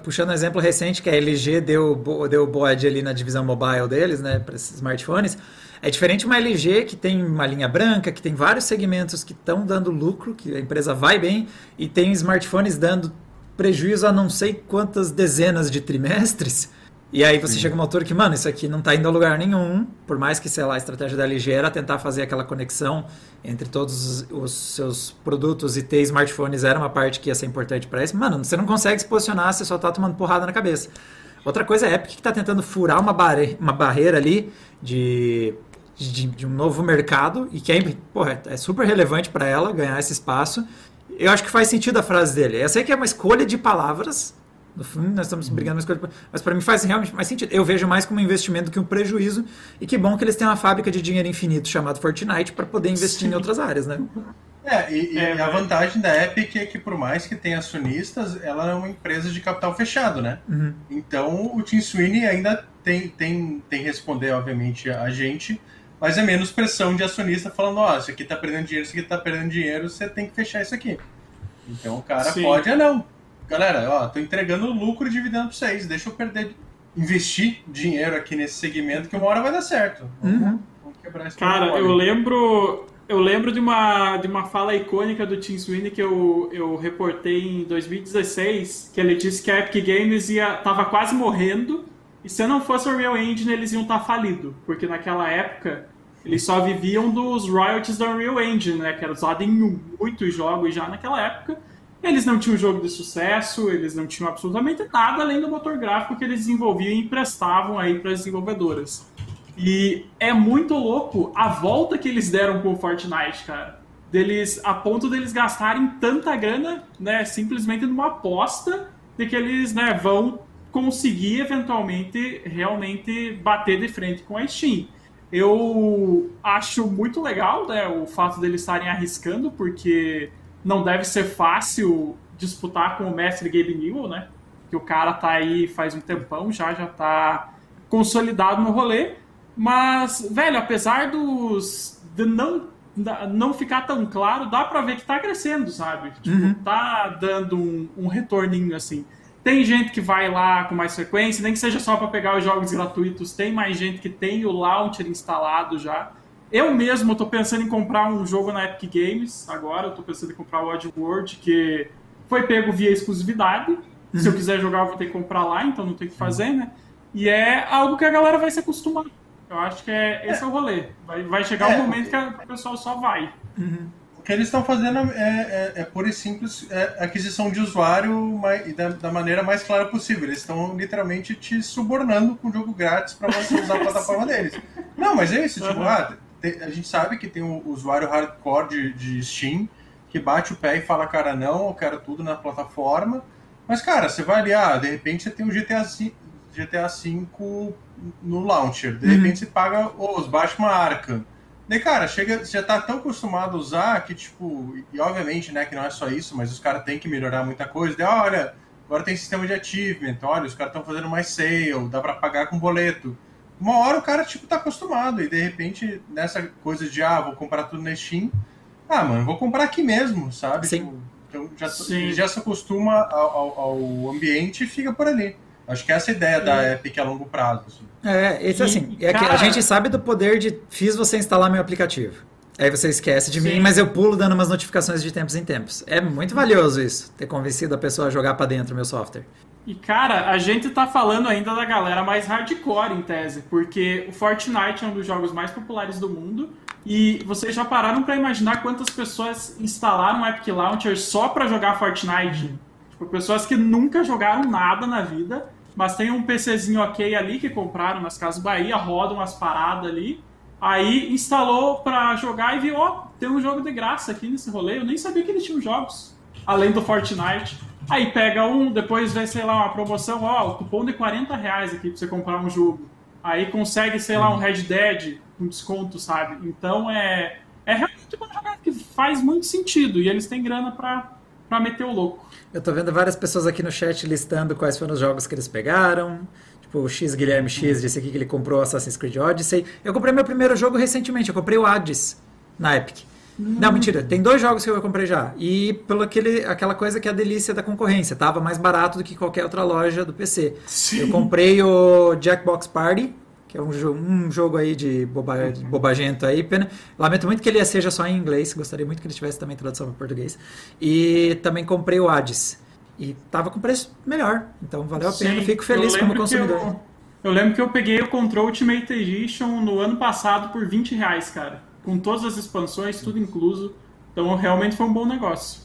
puxando um exemplo recente que a LG deu deu bode ali na divisão mobile deles, né, para esses smartphones, é diferente uma LG que tem uma linha branca, que tem vários segmentos que estão dando lucro, que a empresa vai bem, e tem smartphones dando prejuízo a não sei quantas dezenas de trimestres. E aí você Sim. chega uma altura que, mano, isso aqui não está indo a lugar nenhum, por mais que, sei lá, a estratégia da LG era tentar fazer aquela conexão entre todos os seus produtos e ter smartphones era uma parte que ia ser importante para isso. Mano, você não consegue se posicionar, você só está tomando porrada na cabeça. Outra coisa é a Epic que está tentando furar uma, barre uma barreira ali de, de, de, um novo mercado e que é, porra, é super relevante para ela ganhar esse espaço. Eu acho que faz sentido a frase dele. Eu sei que é uma escolha de palavras, no fundo, nós estamos brigando mais coisa, mas para mim faz realmente mais sentido. Eu vejo mais como um investimento do que um prejuízo. E que bom que eles têm uma fábrica de dinheiro infinito chamada Fortnite para poder investir Sim. em outras áreas, né? É, e, é, e a vantagem da Epic é que por mais que tenha acionistas, ela é uma empresa de capital fechado, né? Uhum. Então o Tim Sweeney ainda tem, tem, tem responder, obviamente, a gente, mas é menos pressão de acionista falando, ó, oh, isso aqui tá perdendo dinheiro, isso aqui tá perdendo dinheiro, você tem que fechar isso aqui. Então o cara Sim. pode, ah não, galera, ó, tô entregando lucro e dividendo pra vocês, deixa eu perder, investir dinheiro aqui nesse segmento que uma hora vai dar certo. Uhum. Vamos quebrar esse Cara, eu lembro, eu lembro de uma, de uma fala icônica do Tim Sweeney que eu, eu reportei em 2016, que ele disse que a Epic Games ia, tava quase morrendo e se não fosse o Real Engine eles iam estar tá falido, porque naquela época eles só viviam dos royalties da Unreal Engine, né, que era usado em muitos jogos já naquela época. Eles não tinham jogo de sucesso, eles não tinham absolutamente nada além do motor gráfico que eles desenvolviam e emprestavam aí para as desenvolvedoras. E é muito louco a volta que eles deram com o Fortnite, cara. Deles, a ponto deles gastarem tanta grana, né, simplesmente numa aposta de que eles, né, vão conseguir eventualmente realmente bater de frente com a Steam. Eu acho muito legal, né, o fato deles estarem arriscando, porque não deve ser fácil disputar com o mestre Gabe Newell, né? Que o cara tá aí faz um tempão já, já tá consolidado no rolê. Mas, velho, apesar dos. de não, não ficar tão claro, dá pra ver que tá crescendo, sabe? Tipo, uhum. tá dando um, um retorninho assim. Tem gente que vai lá com mais frequência, nem que seja só para pegar os jogos gratuitos, tem mais gente que tem o launcher instalado já. Eu mesmo estou pensando em comprar um jogo na Epic Games agora. Eu tô pensando em comprar o Oddworld, que foi pego via exclusividade. Uhum. Se eu uhum. quiser jogar, eu vou ter que comprar lá, então não tem o que fazer, né? E é algo que a galera vai se acostumar. Eu acho que é, esse é, é o rolê. Vai, vai chegar é, um momento que o pessoal só vai. Uhum. O que eles estão fazendo é, é, é pura e simples é aquisição de usuário da, da, maneira mais clara possível. Eles estão literalmente te subornando com jogo grátis para você usar a plataforma deles. Não, mas é isso. Tipo, uhum. ah, a gente sabe que tem um usuário hardcore de, de Steam que bate o pé e fala, cara, não, eu quero tudo na plataforma. Mas, cara, você vai ali, ah, de repente você tem um GTA V, GTA V no launcher. De repente uhum. você paga os Batman Arkham. Daí, cara, chega, você já tá tão acostumado a usar que, tipo, e obviamente, né, que não é só isso, mas os caras têm que melhorar muita coisa. Daí, olha, agora tem sistema de achievement, olha, os caras estão fazendo mais sale, dá para pagar com boleto uma hora o cara, tipo, tá acostumado. E de repente, nessa coisa de, ah, vou comprar tudo na Steam. Ah, mano, vou comprar aqui mesmo, sabe? Sim. Tipo, então já, Sim. já se acostuma ao, ao, ambiente e fica por ali. Acho que essa é a ideia da Epic a longo prazo. Assim. É, esse assim, é cara... que a gente sabe do poder de fiz você instalar meu aplicativo. Aí você esquece de Sim. mim, mas eu pulo dando umas notificações de tempos em tempos. É muito valioso isso, ter convencido a pessoa a jogar para dentro o meu software. E cara, a gente tá falando ainda da galera mais hardcore em tese, porque o Fortnite é um dos jogos mais populares do mundo. E vocês já pararam para imaginar quantas pessoas instalaram o Epic Launcher só para jogar Fortnite? Tipo, pessoas que nunca jogaram nada na vida, mas tem um PCzinho ok ali que compraram nas Casas Bahia, rodam umas paradas ali. Aí instalou pra jogar e viu, ó, oh, tem um jogo de graça aqui nesse rolê. Eu nem sabia que eles tinham jogos, além do Fortnite. Aí pega um, depois vê, sei lá, uma promoção, ó, cupom de 40 reais aqui pra você comprar um jogo. Aí consegue, sei lá, um Red Dead com desconto, sabe? Então é, é realmente uma jogada que faz muito sentido e eles têm grana pra, pra meter o louco. Eu tô vendo várias pessoas aqui no chat listando quais foram os jogos que eles pegaram. Tipo, o X Guilherme X disse aqui que ele comprou Assassin's Creed Odyssey. Eu comprei meu primeiro jogo recentemente, eu comprei o Hades na Epic. Não, mentira, tem dois jogos que eu comprei já. E pelo aquele, aquela coisa que é a delícia da concorrência, tava mais barato do que qualquer outra loja do PC. Sim. Eu comprei o Jackbox Party, que é um, jo um jogo aí de, boba de bobagento aí. Pena. Lamento muito que ele seja só em inglês, gostaria muito que ele tivesse também tradução para português. E também comprei o Hades. E tava com preço melhor, então valeu a pena, Sim, fico eu feliz como consumidor. Eu, eu lembro que eu peguei o Control Ultimate Edition no ano passado por 20 reais, cara. Com todas as expansões, tudo incluso. Então realmente foi um bom negócio.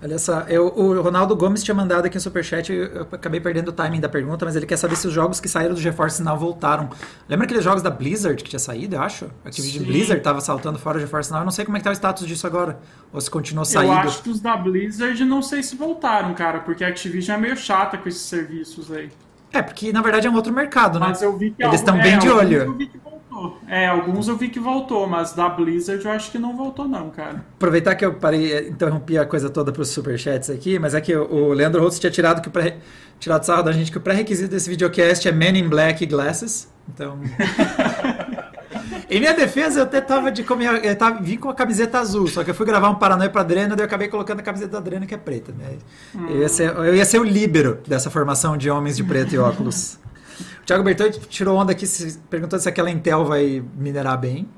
Olha só, eu, o Ronaldo Gomes tinha mandado aqui um superchat, eu, eu acabei perdendo o timing da pergunta, mas ele quer saber se os jogos que saíram do GeForce Now voltaram. Lembra aqueles jogos da Blizzard que tinha saído, eu acho? Activision Sim. Blizzard tava saltando fora do GeForce Now, eu não sei como é que tá o status disso agora, ou se continuou Eu saído. acho que os da Blizzard não sei se voltaram, cara, porque a Activision é meio chata com esses serviços aí. É, porque na verdade é um outro mercado, né? Mas eu vi que Eles estão bem é, de olho. Eu vi que. É, alguns eu vi que voltou, mas da Blizzard eu acho que não voltou, não, cara. Aproveitar que eu parei, interrompi a coisa toda para os superchats aqui, mas é que o Leandro Holtz tinha tirado, que o pré, tirado sarro da gente que o pré-requisito desse videocast é Men in Black Glasses. Então. em minha defesa, eu até tava de comer. Eu tava, vim com a camiseta azul, só que eu fui gravar um Paranoia pra Adrena, daí eu acabei colocando a camiseta da Adrena, que é preta. Né? Eu, ia ser, eu ia ser o líbero dessa formação de homens de preto e óculos. Thiago Bertoni tirou onda aqui, se- perguntou se aquela Intel vai minerar bem.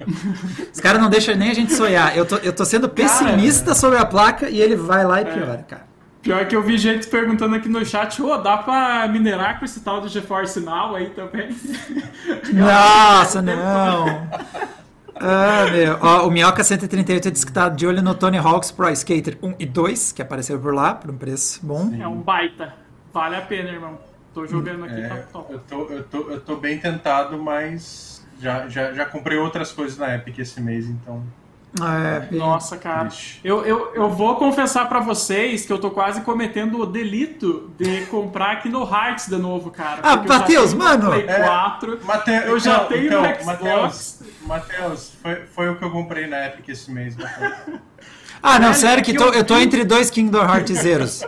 Os caras não deixam nem a gente sonhar. Eu tô, eu tô sendo pessimista sobre a placa e ele vai lá e piora, cara. Pior que eu vi gente perguntando aqui no chat, ô, dá pra minerar com esse tal do GeForce Now aí também? Nossa, não! Ah, meu. Ó, o Minhoca 138 disse que tá de olho no Tony Hawk's Pro Skater 1 e 2, que apareceu por lá, por um preço bom. É um baita. Vale a pena, irmão. Tô jogando aqui, tá É, top. eu, tô, eu, tô, eu tô bem tentado, mas já, já, já comprei outras coisas na Epic esse mês, então. É, bem- Nossa, cara. Eu, eu, eu vou confessar pra vocês que eu tô quase cometendo o delito de comprar aqui no Hearts de novo, cara. Ah, Matheus, mano! Play É. 4, Mate- eu já então, tenho então, Xbox. Matheus, Matheus, foi, foi o que eu comprei na Epic esse mês. Ah, não, Velho, sério é que que tô- eu eu tô entre dois Kingdom Hearts zeros.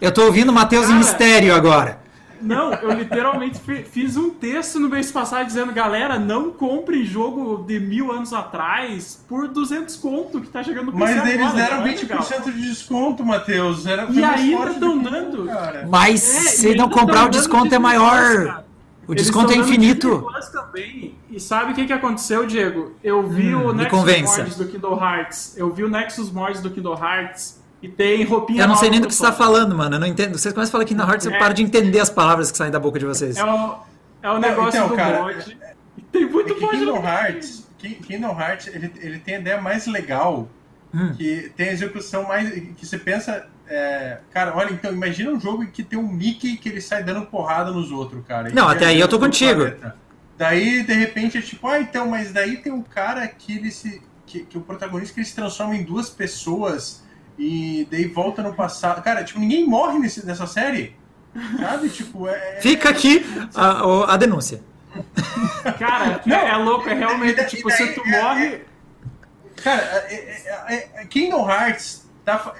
Eu tô ouvindo o Matheus em mistério agora. Não, eu literalmente fi- fiz um texto no mês passado dizendo, galera, não compre jogo de mil anos atrás por 200 conto que tá chegando no PC Mas eles agora, deram é legal? 20% de desconto, Matheus. Era, E ainda forte tão do que dando. cara. Mas É, se não comprar, o desconto é maior. Cara. O Eles desconto é infinito. Também. E sabe o que, que aconteceu, Diego? Eu vi Hum, o me Nexus convença. Mods do Kingdom Hearts. Eu vi o Nexus Mods do Kingdom Hearts e tem roupinha Eu não sei nem do que você tá som. falando, mano. Eu não entendo. Vocês começam a falar Kingdom Hearts, eu É. paro de entender as palavras que saem da boca de vocês. É o, é o negócio então, do cara, mod. Tem É muito que mod Kingdom no Hearts, Ki- Kingdom Hearts ele, ele tem a ideia mais legal, Hum. que tem a execução mais. que você pensa. é, cara, olha, então, imagina um jogo em que tem um Mickey que ele sai dando porrada nos outros, cara. Não, até é aí eu tô contigo. planeta. Daí, de repente, é tipo, ah, então, mas daí tem um cara que ele se. que, que o protagonista que ele se transforma em duas pessoas e daí volta no passado. Cara, tipo, ninguém morre nesse, nessa série. Sabe? Tipo, é. Fica aqui a, a denúncia. Cara, Não, é, é louco, é realmente, daí- tipo, daí- se tu é- morre... Cara, é- é- é- é- Kingdom Hearts tá,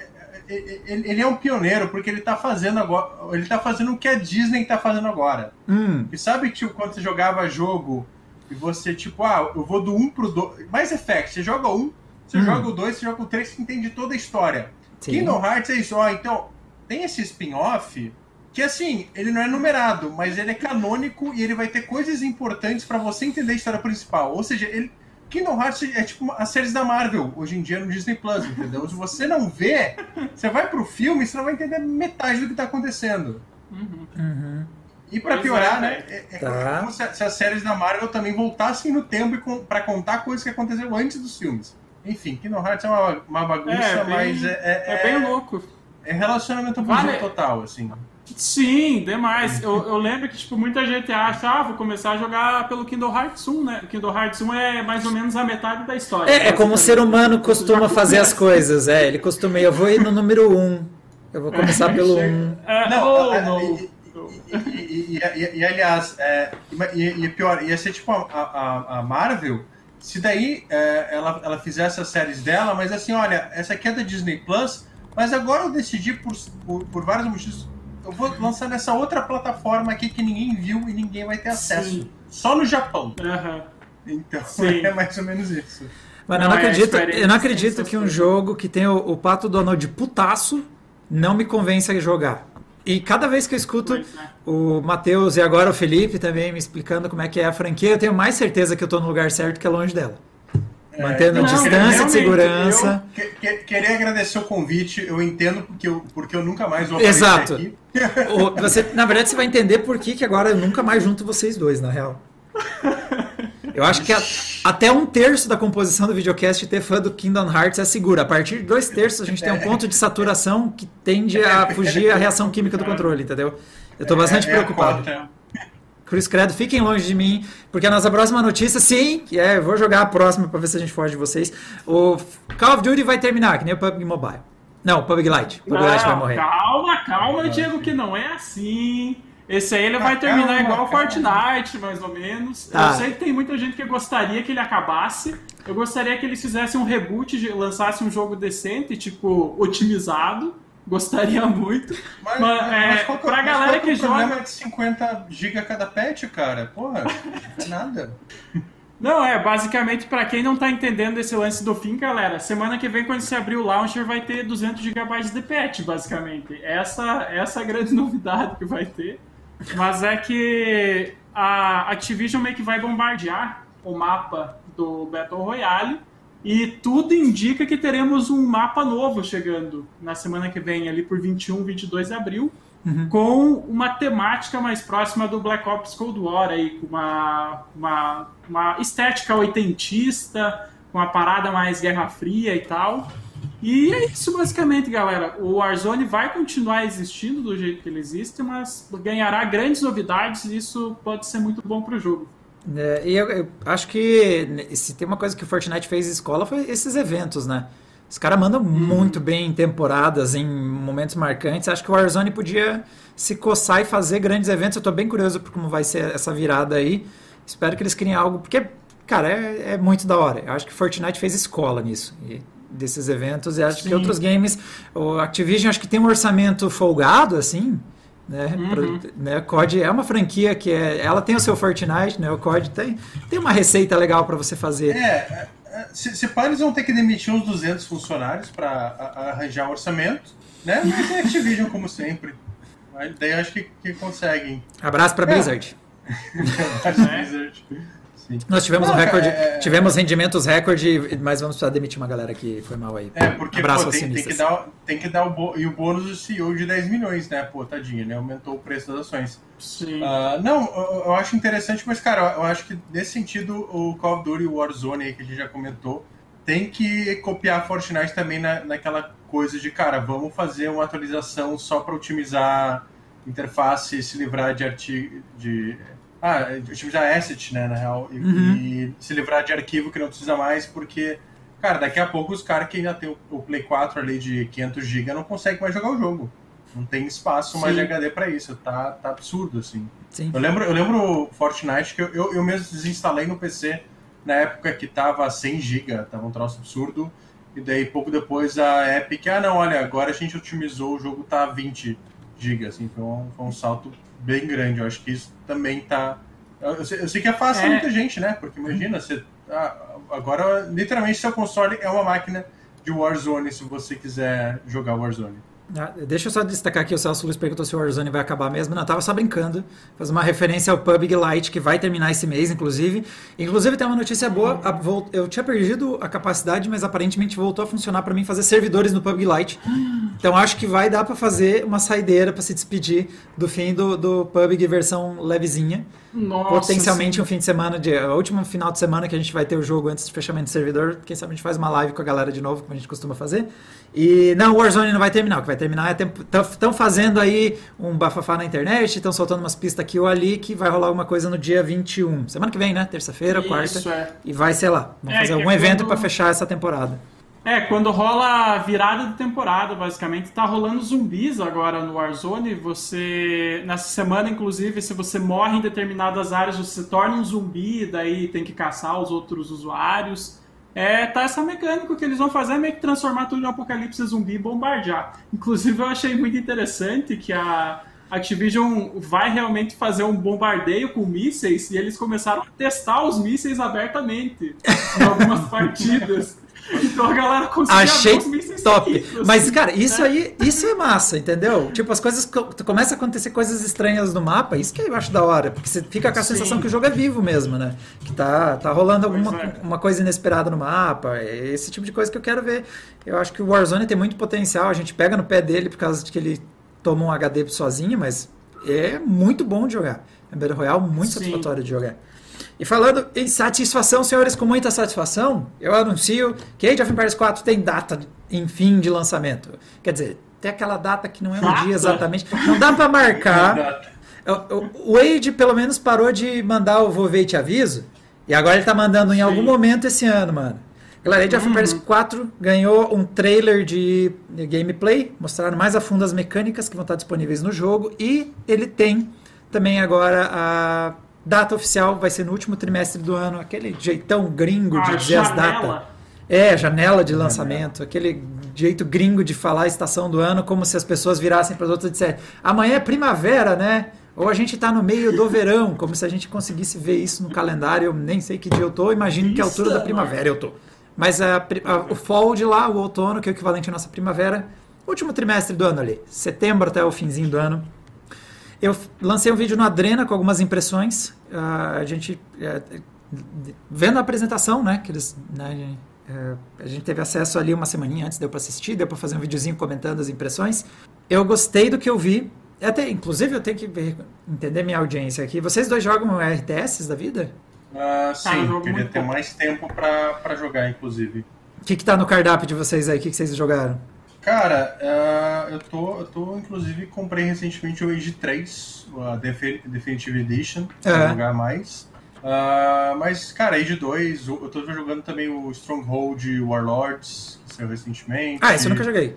é- é- ele é um pioneiro porque ele tá fazendo agora, ele tá fazendo o que a Disney tá fazendo agora. Hum, E sabe tipo quando você jogava jogo e você tipo, ah, eu vou do 1 pro 2, mais Effect, você joga um, você Hum. joga o 2, você joga o 3, você entende toda a história. sim. Kingdom Hearts é isso, ó, então tem esse spin-off que assim, ele não é numerado, mas ele é canônico e ele vai ter coisas importantes pra você entender a história principal. Ou seja, ele Kingdom Hearts é tipo as séries da Marvel, hoje em dia no Disney Plus, entendeu? Se você não vê, você vai pro filme e você não vai entender metade do que tá acontecendo. Uhum. Uhum. E pra Pois piorar, é, né? velho. É, é Tá. como se, se as séries da Marvel também voltassem no tempo e com, pra contar coisas que aconteceram antes dos filmes. Enfim, Kingdom Hearts é uma, uma bagunça, É, bem- mas é, é, É bem louco. é relacionamento Vale- abusivo total, assim. Sim, demais. Eu, eu lembro que, tipo, muita gente acha, ah, vou começar a jogar pelo Kingdom Hearts 1, né? O Kingdom Hearts 1 é mais ou menos a metade da história. É, é como o ser humano costuma fazer as coisas. É, ele costuma. Eu vou ir no número 1. Um. Eu vou começar pelo 1. Um. É, Não, oh, é, não. e, e- e- e- e- e, aliás, é, e, e pior, ia ser tipo a, a- a Marvel, se daí é, ela, ela fizesse as séries dela, mas assim, olha, essa aqui é da Disney Plus, mas agora eu decidi por, por, por vários motivos, eu vou lançar nessa outra plataforma aqui que ninguém viu e ninguém vai ter acesso. Sim. Só no Japão. Uhum. Então Sim. é mais ou menos isso. Mano, eu não, é acredito, eu não acredito que um jogo que tem o, o Pato Donald de putaço não me convence a jogar. E cada vez que eu escuto é. o Matheus e agora o Felipe também me explicando como é que é a franquia, eu tenho mais certeza que eu estou no lugar certo que é longe dela. É, Mantendo não, distância de segurança. Eu que, que, queria agradecer o convite, eu entendo porque eu, porque eu nunca mais vou Exato. aqui. você, na verdade, você vai entender por que, que agora eu nunca mais junto vocês dois, na real. Eu acho que a, até um terço da composição do videocast ter fã do Kingdom Hearts é segura. A partir de dois terços a gente tem um ponto de saturação que tende a fugir a reação química do controle, entendeu? Eu estou bastante é, é preocupado. É Cruz Credo, fiquem longe de mim, porque a nossa próxima notícia, sim, é, eu vou jogar a próxima para ver se a gente foge de vocês. O Call of Duty vai terminar, que nem o PUBG Mobile. Não, o PUBG Lite. O PUBG Lite vai morrer. Calma, calma, Diego, que não é assim. Esse aí ele vai terminar igual o Fortnite, mais ou menos. Tá. Eu sei que tem muita gente que gostaria que ele acabasse. Eu gostaria que eles fizessem um reboot, lançassem um jogo decente, tipo, otimizado. Gostaria muito. Mas, mas, é, mas qual, pra mas galera qual que, que joga. O problema é de 50 GB cada patch, cara. Porra, não é nada. Não, é, basicamente, para quem não tá entendendo esse lance do fim, galera, semana que vem, quando você abrir o launcher, vai ter 200 GB de patch, basicamente. Essa, essa é a grande novidade que vai ter. Mas é que a Activision meio que vai bombardear o mapa do Battle Royale e tudo indica que teremos um mapa novo chegando na semana que vem, ali por 21, 22 de abril, uhum. com uma temática mais próxima do Black Ops Cold War, aí, com uma, uma, uma estética oitentista, com uma parada mais Guerra Fria e tal. E é isso basicamente, galera. O Warzone vai continuar existindo do jeito que ele existe, mas ganhará grandes novidades e isso pode ser muito bom para o jogo. É, e eu, eu, acho que se tem uma coisa que o Fortnite fez escola foi esses eventos, né? Os caras mandam hum. muito bem em temporadas, em momentos marcantes. Acho que o Warzone podia se coçar e fazer grandes eventos. Eu estou bem curioso por como vai ser essa virada aí. Espero que eles criem algo, porque, cara, é, é muito da hora. Eu acho que Fortnite fez escola nisso. E desses eventos. E acho Sim. que outros games, o Activision acho que tem um orçamento folgado, assim. Né? Uhum. Pro, né? COD é uma franquia que é, ela tem o seu Fortnite, né? O COD tem, tem uma receita legal para você fazer. É, é, se, se pá, eles vão ter que demitir uns 200 funcionários para arranjar orçamento, né? Mas é Activision como sempre. Mas daí acho que, que conseguem. Abraço para é. Blizzard. Abraço Blizzard. Sim. Nós tivemos um recorde, é, é... tivemos rendimentos recorde, mas vamos precisar demitir uma galera que foi mal aí. É, porque Abraço pô, tem, tem, que dar, tem que dar o, e o bônus do CEO de 10 milhões, né? Pô, tadinho, né? Aumentou o preço das ações. Sim. Uh, não, eu, eu, acho interessante, mas, cara, eu acho que nesse sentido o Call of Duty Warzone aí que a gente já comentou tem que copiar a Fortnite também na, naquela coisa de, cara, vamos fazer uma atualização só para otimizar interface e se livrar de artigo de ah, otimizar asset, né, na real, e, uhum. e, se livrar de arquivo que não precisa mais, porque, cara, daqui a pouco os caras que ainda tem o, o, Play 4 ali de 500 GB não conseguem mais jogar o jogo. Não tem espaço Sim. mais de HD para isso, tá, tá absurdo, assim. Sim. Eu lembro, eu lembro Fortnite que eu, eu, eu mesmo desinstalei no PC na época que tava 100 GB, tava um troço absurdo, e daí pouco depois a Epic, ah não, olha, agora a gente otimizou, o jogo tá 20 GB, assim, foi um, foi um salto bem grande. Eu acho que isso também tá. Eu sei, eu sei que afasta é. muita gente, né? Porque imagina, você. Ah, agora, literalmente, seu console é uma máquina de Warzone se você quiser jogar Warzone. Ah, deixa eu só destacar aqui, o Celso Luiz perguntou se o Warzone vai acabar mesmo. Não, tava só brincando. Fazer uma referência ao PUBG Lite, que vai terminar esse mês, inclusive. Inclusive, tem uma notícia boa. Eu tinha perdido a capacidade, mas aparentemente voltou a funcionar para mim fazer servidores no PUBG Lite. Então acho que vai dar para fazer uma saideira para se despedir do fim do, do PUBG versão levezinha. Nossa, Potencialmente sim. um fim de semana, de, o último final de semana que a gente vai ter o jogo antes do fechamento do servidor. Quem sabe a gente faz uma live com a galera de novo, como a gente costuma fazer. E não, o Warzone não vai terminar. O que vai terminar é. Estão fazendo aí um bafafá na internet, estão soltando umas pistas aqui ou ali que vai rolar alguma coisa no dia 21. Semana que vem, né? Terça-feira, quarta. É. E vai, sei lá. Vamos é, fazer algum é evento quando... para fechar essa temporada. É, quando rola a virada de temporada, basicamente, tá rolando zumbis agora no Warzone. Você, nessa semana, inclusive, se você morre em determinadas áreas, você se torna um zumbi, daí tem que caçar os outros usuários. É, tá essa mecânica que eles vão fazer é meio que transformar tudo em um apocalipse zumbi e bombardear. Inclusive, eu achei muito interessante que a, a Activision vai realmente fazer um bombardeio com mísseis e eles começaram a testar os mísseis abertamente em algumas partidas. Então a galera conseguia Achei top. Mas, assim, cara, isso né? aí, isso é massa, entendeu? Tipo, as coisas. co- Começa a acontecer coisas estranhas no mapa, isso que eu acho da hora. Porque você fica com a Sim. sensação que o jogo é vivo mesmo, né? Que tá, tá rolando alguma é. uma coisa inesperada no mapa. É esse tipo de coisa que eu quero ver. Eu acho que o Warzone tem muito potencial. A gente pega no pé dele por causa de que ele toma um HD sozinho, mas é muito bom de jogar. É um Battle Royale muito Sim. satisfatório de jogar. E falando em satisfação, senhores, com muita satisfação, eu anuncio que Age of Empires 4 tem data, enfim, de lançamento. Quer dizer, tem aquela data que não é um Data? dia exatamente. Não dá pra marcar. O, o- Age, pelo menos, parou de mandar o vou ver e te aviso. E agora ele tá mandando em Sim. algum momento esse ano, mano. Galera, Age of Empires 4 ganhou um trailer de de gameplay, mostraram mais a fundo as mecânicas que vão estar disponíveis no jogo e ele tem também agora a data oficial, vai ser no último trimestre do ano, aquele jeitão gringo de A dizer as datas. janela. É, janela de lançamento, aquele jeito gringo de falar a estação do ano, como se as pessoas virassem para as outras e dissessem: amanhã é primavera, né? Ou a gente está no meio do verão, como se a gente conseguisse ver isso no calendário. Eu nem sei que dia eu tô, imagino que é a altura da primavera eu tô. Mas a a- o fall de lá, o outono, que é o equivalente à nossa primavera, último trimestre do ano ali, setembro até o finzinho do ano. Eu lancei um vídeo no Adrena com algumas impressões. Ah, a gente, é, vendo a apresentação, né, que eles, né, é, a gente teve acesso ali uma semaninha antes, deu para assistir, deu para fazer um videozinho comentando as impressões. Eu gostei do que eu vi. Até, inclusive, eu tenho que ver- entender minha audiência aqui. Vocês dois jogam RTS da vida? Ah, eu sim, jogo queria muito ter pouco. mais tempo pra, pra jogar, inclusive. O que, que tá no cardápio de vocês aí? O que, que vocês jogaram? Cara, ah, eu, tô, eu tô, inclusive, comprei recentemente o Age 3, a Defi- Definitive Edition, pra É. jogar mais. Ah, mas, cara, Age 2, eu tô jogando também o Stronghold Warlords, que saiu recentemente. Ah, esse eu nunca joguei.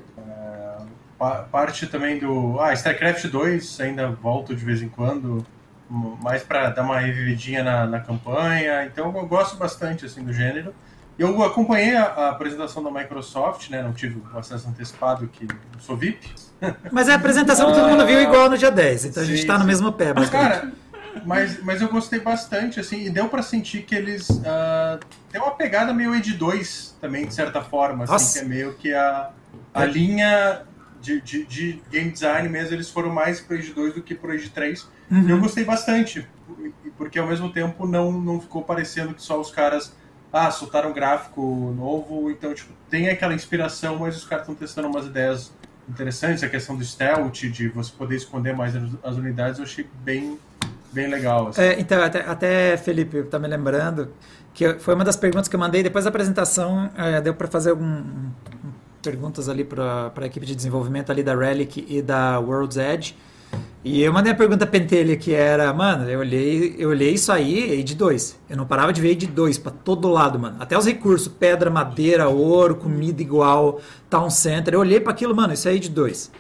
Pa- parte também do. Ah, StarCraft 2, ainda volto de vez em quando, mais pra dar uma revividinha na, na campanha. Então eu gosto bastante assim do gênero. Eu acompanhei a, a apresentação da Microsoft, né? Não tive o acesso antecipado, que não sou VIP. Mas é a apresentação que todo mundo viu igual no dia 10, então a gente Sim, tá no sim. mesmo pé, Mas, cara, mas, mas eu gostei bastante, assim, e deu pra sentir que eles. ah, tem uma pegada meio Age 2 também, de certa forma, assim, Nossa. que é meio que a, a É. linha de, de, de game design mesmo, eles foram mais pro Age 2 do que pro Age 3. E eu Uhum. gostei bastante, porque ao mesmo tempo não, não ficou parecendo que só os caras. Ah, soltaram um gráfico novo, então, tipo, tem aquela inspiração, mas os caras estão testando umas ideias interessantes. A questão do stealth, de você poder esconder mais as, unidades, eu achei bem, bem legal. assim. É, então, até, até, Felipe, tá me lembrando que foi uma das perguntas que eu mandei depois da apresentação. é, deu para fazer algum, um- perguntas ali para a equipe de desenvolvimento ali da Relic e da World's Edge. E eu mandei a pergunta pentelha que era, mano, eu olhei, eu olhei isso aí, Age 2. Eu não parava de ver Age 2 pra todo lado, mano. Até os recursos, pedra, madeira, ouro, comida igual, town center. Eu olhei para aquilo, mano, isso é Age 2.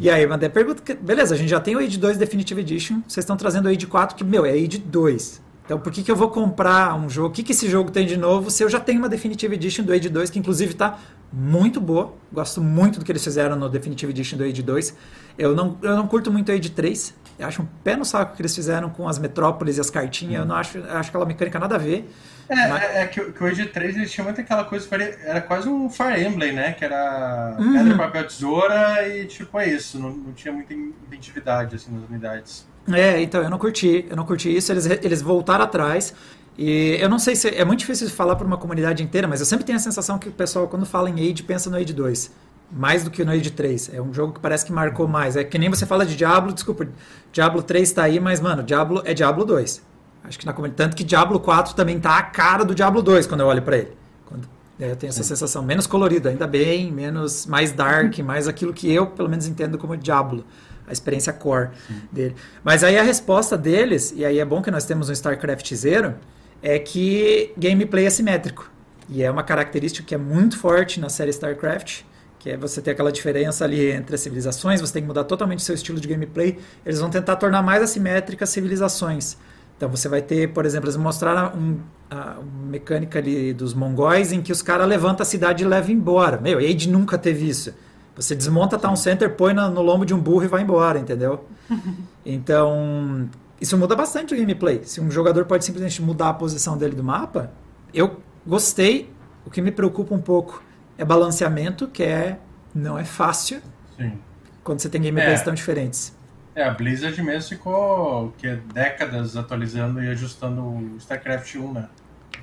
E aí, eu mandei a pergunta, que- beleza, a gente já tem o Age 2 Definitive Edition, vocês estão trazendo o Age 4, que, meu, é Age 2. Então, por que, que eu vou comprar um jogo? O que, que esse jogo tem de novo se eu já tenho uma Definitive Edition do Age 2, que inclusive tá muito boa. Gosto muito do que eles fizeram no Definitive Edition do Age 2. Eu não, eu não curto muito o Age 3. Eu acho um pé no saco que eles fizeram com as metrópoles e as cartinhas. Eu não acho, eu acho aquela mecânica nada a ver. É, Mas- é, é que, o- que o Age 3 eles tinham muito aquela coisa, era quase um Fire Emblem, né? Que era Uhum. pedra, papel, tesoura e tipo, é isso. Não, não tinha muita identidade assim nas unidades. É, então, eu não curti, eu não curti isso, eles, eles voltaram atrás. E eu não sei se. É muito difícil de falar para uma comunidade inteira, mas eu sempre tenho a sensação que o pessoal, quando fala em Age, pensa no Age 2. Mais do que no Age 3. É um jogo que parece que marcou mais. É que nem você fala de Diablo, desculpa, Diablo 3 tá aí, mas, mano, Diablo é Diablo 2. Acho que na comunidade. Tanto que Diablo 4 também tá a cara do Diablo 2 quando eu olho para ele. Quando, é, eu tenho essa sensação. Menos colorido, ainda bem, menos mais dark, mais aquilo que eu, pelo menos, entendo como Diablo. A experiência core dele. Mas aí a resposta deles, e aí é bom que nós temos um StarCraft Zero, é que gameplay é simétrico. E é uma característica que é muito forte na série StarCraft, que é você ter aquela diferença ali entre as civilizações, você tem que mudar totalmente seu estilo de gameplay. Eles vão tentar tornar mais assimétricas as civilizações. Então você vai ter, por exemplo, eles mostraram um, a uma mecânica ali dos mongóis em que os caras levantam a cidade e levam embora. Meu, Age nunca teve isso. Você desmonta Town Center, põe no, no lombo de um burro e vai embora, entendeu? Então, isso muda bastante o gameplay. Se um jogador pode simplesmente mudar a posição dele do mapa, eu gostei. O que me preocupa um pouco é balanceamento, que é não é fácil Sim. quando você tem gameplays É. tão diferentes. É, a Blizzard mesmo ficou que, décadas atualizando e ajustando o StarCraft 1, né?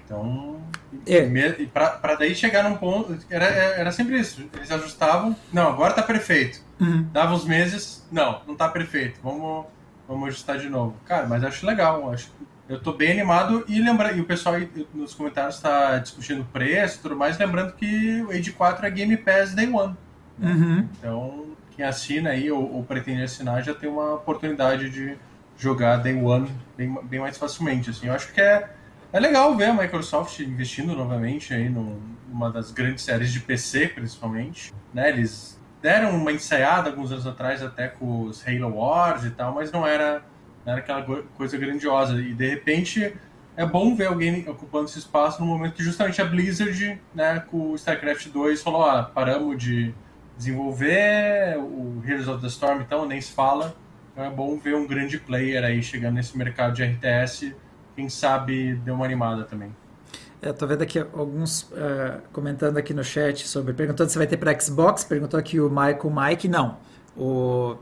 Então, É. e pra, pra daí chegar num ponto. Era, era sempre isso. Eles ajustavam. Não, agora tá perfeito. Uhum. Dava uns meses. Não, não tá perfeito. Vamos, vamos ajustar de novo. Cara, mas acho legal. Acho, eu tô bem animado. E lembra, e o pessoal aí nos comentários tá discutindo preço e tudo mais. Lembrando que o Age 4 é Game Pass Day One. Uhum. Então, quem assina aí ou, ou pretende assinar já tem uma oportunidade de jogar Day One bem, bem mais facilmente. Assim. Eu acho que é, é legal ver a Microsoft investindo novamente aí num- numa das grandes séries de PC, principalmente. Né? Eles deram uma ensaiada alguns anos atrás até com os Halo Wars e tal, mas não era, não era aquela coisa grandiosa. E de repente é bom ver alguém ocupando esse espaço no momento que justamente a Blizzard, né, com o StarCraft 2, falou: ah, paramos de desenvolver o Heroes of the Storm, então nem se fala. Então é bom ver um grande player aí chegando nesse mercado de RTS. Quem sabe deu uma animada também. Eu tô vendo aqui alguns eh, comentando aqui no chat sobre. Perguntando se vai ter para Xbox. Perguntou aqui o Michael Mike. Não. O,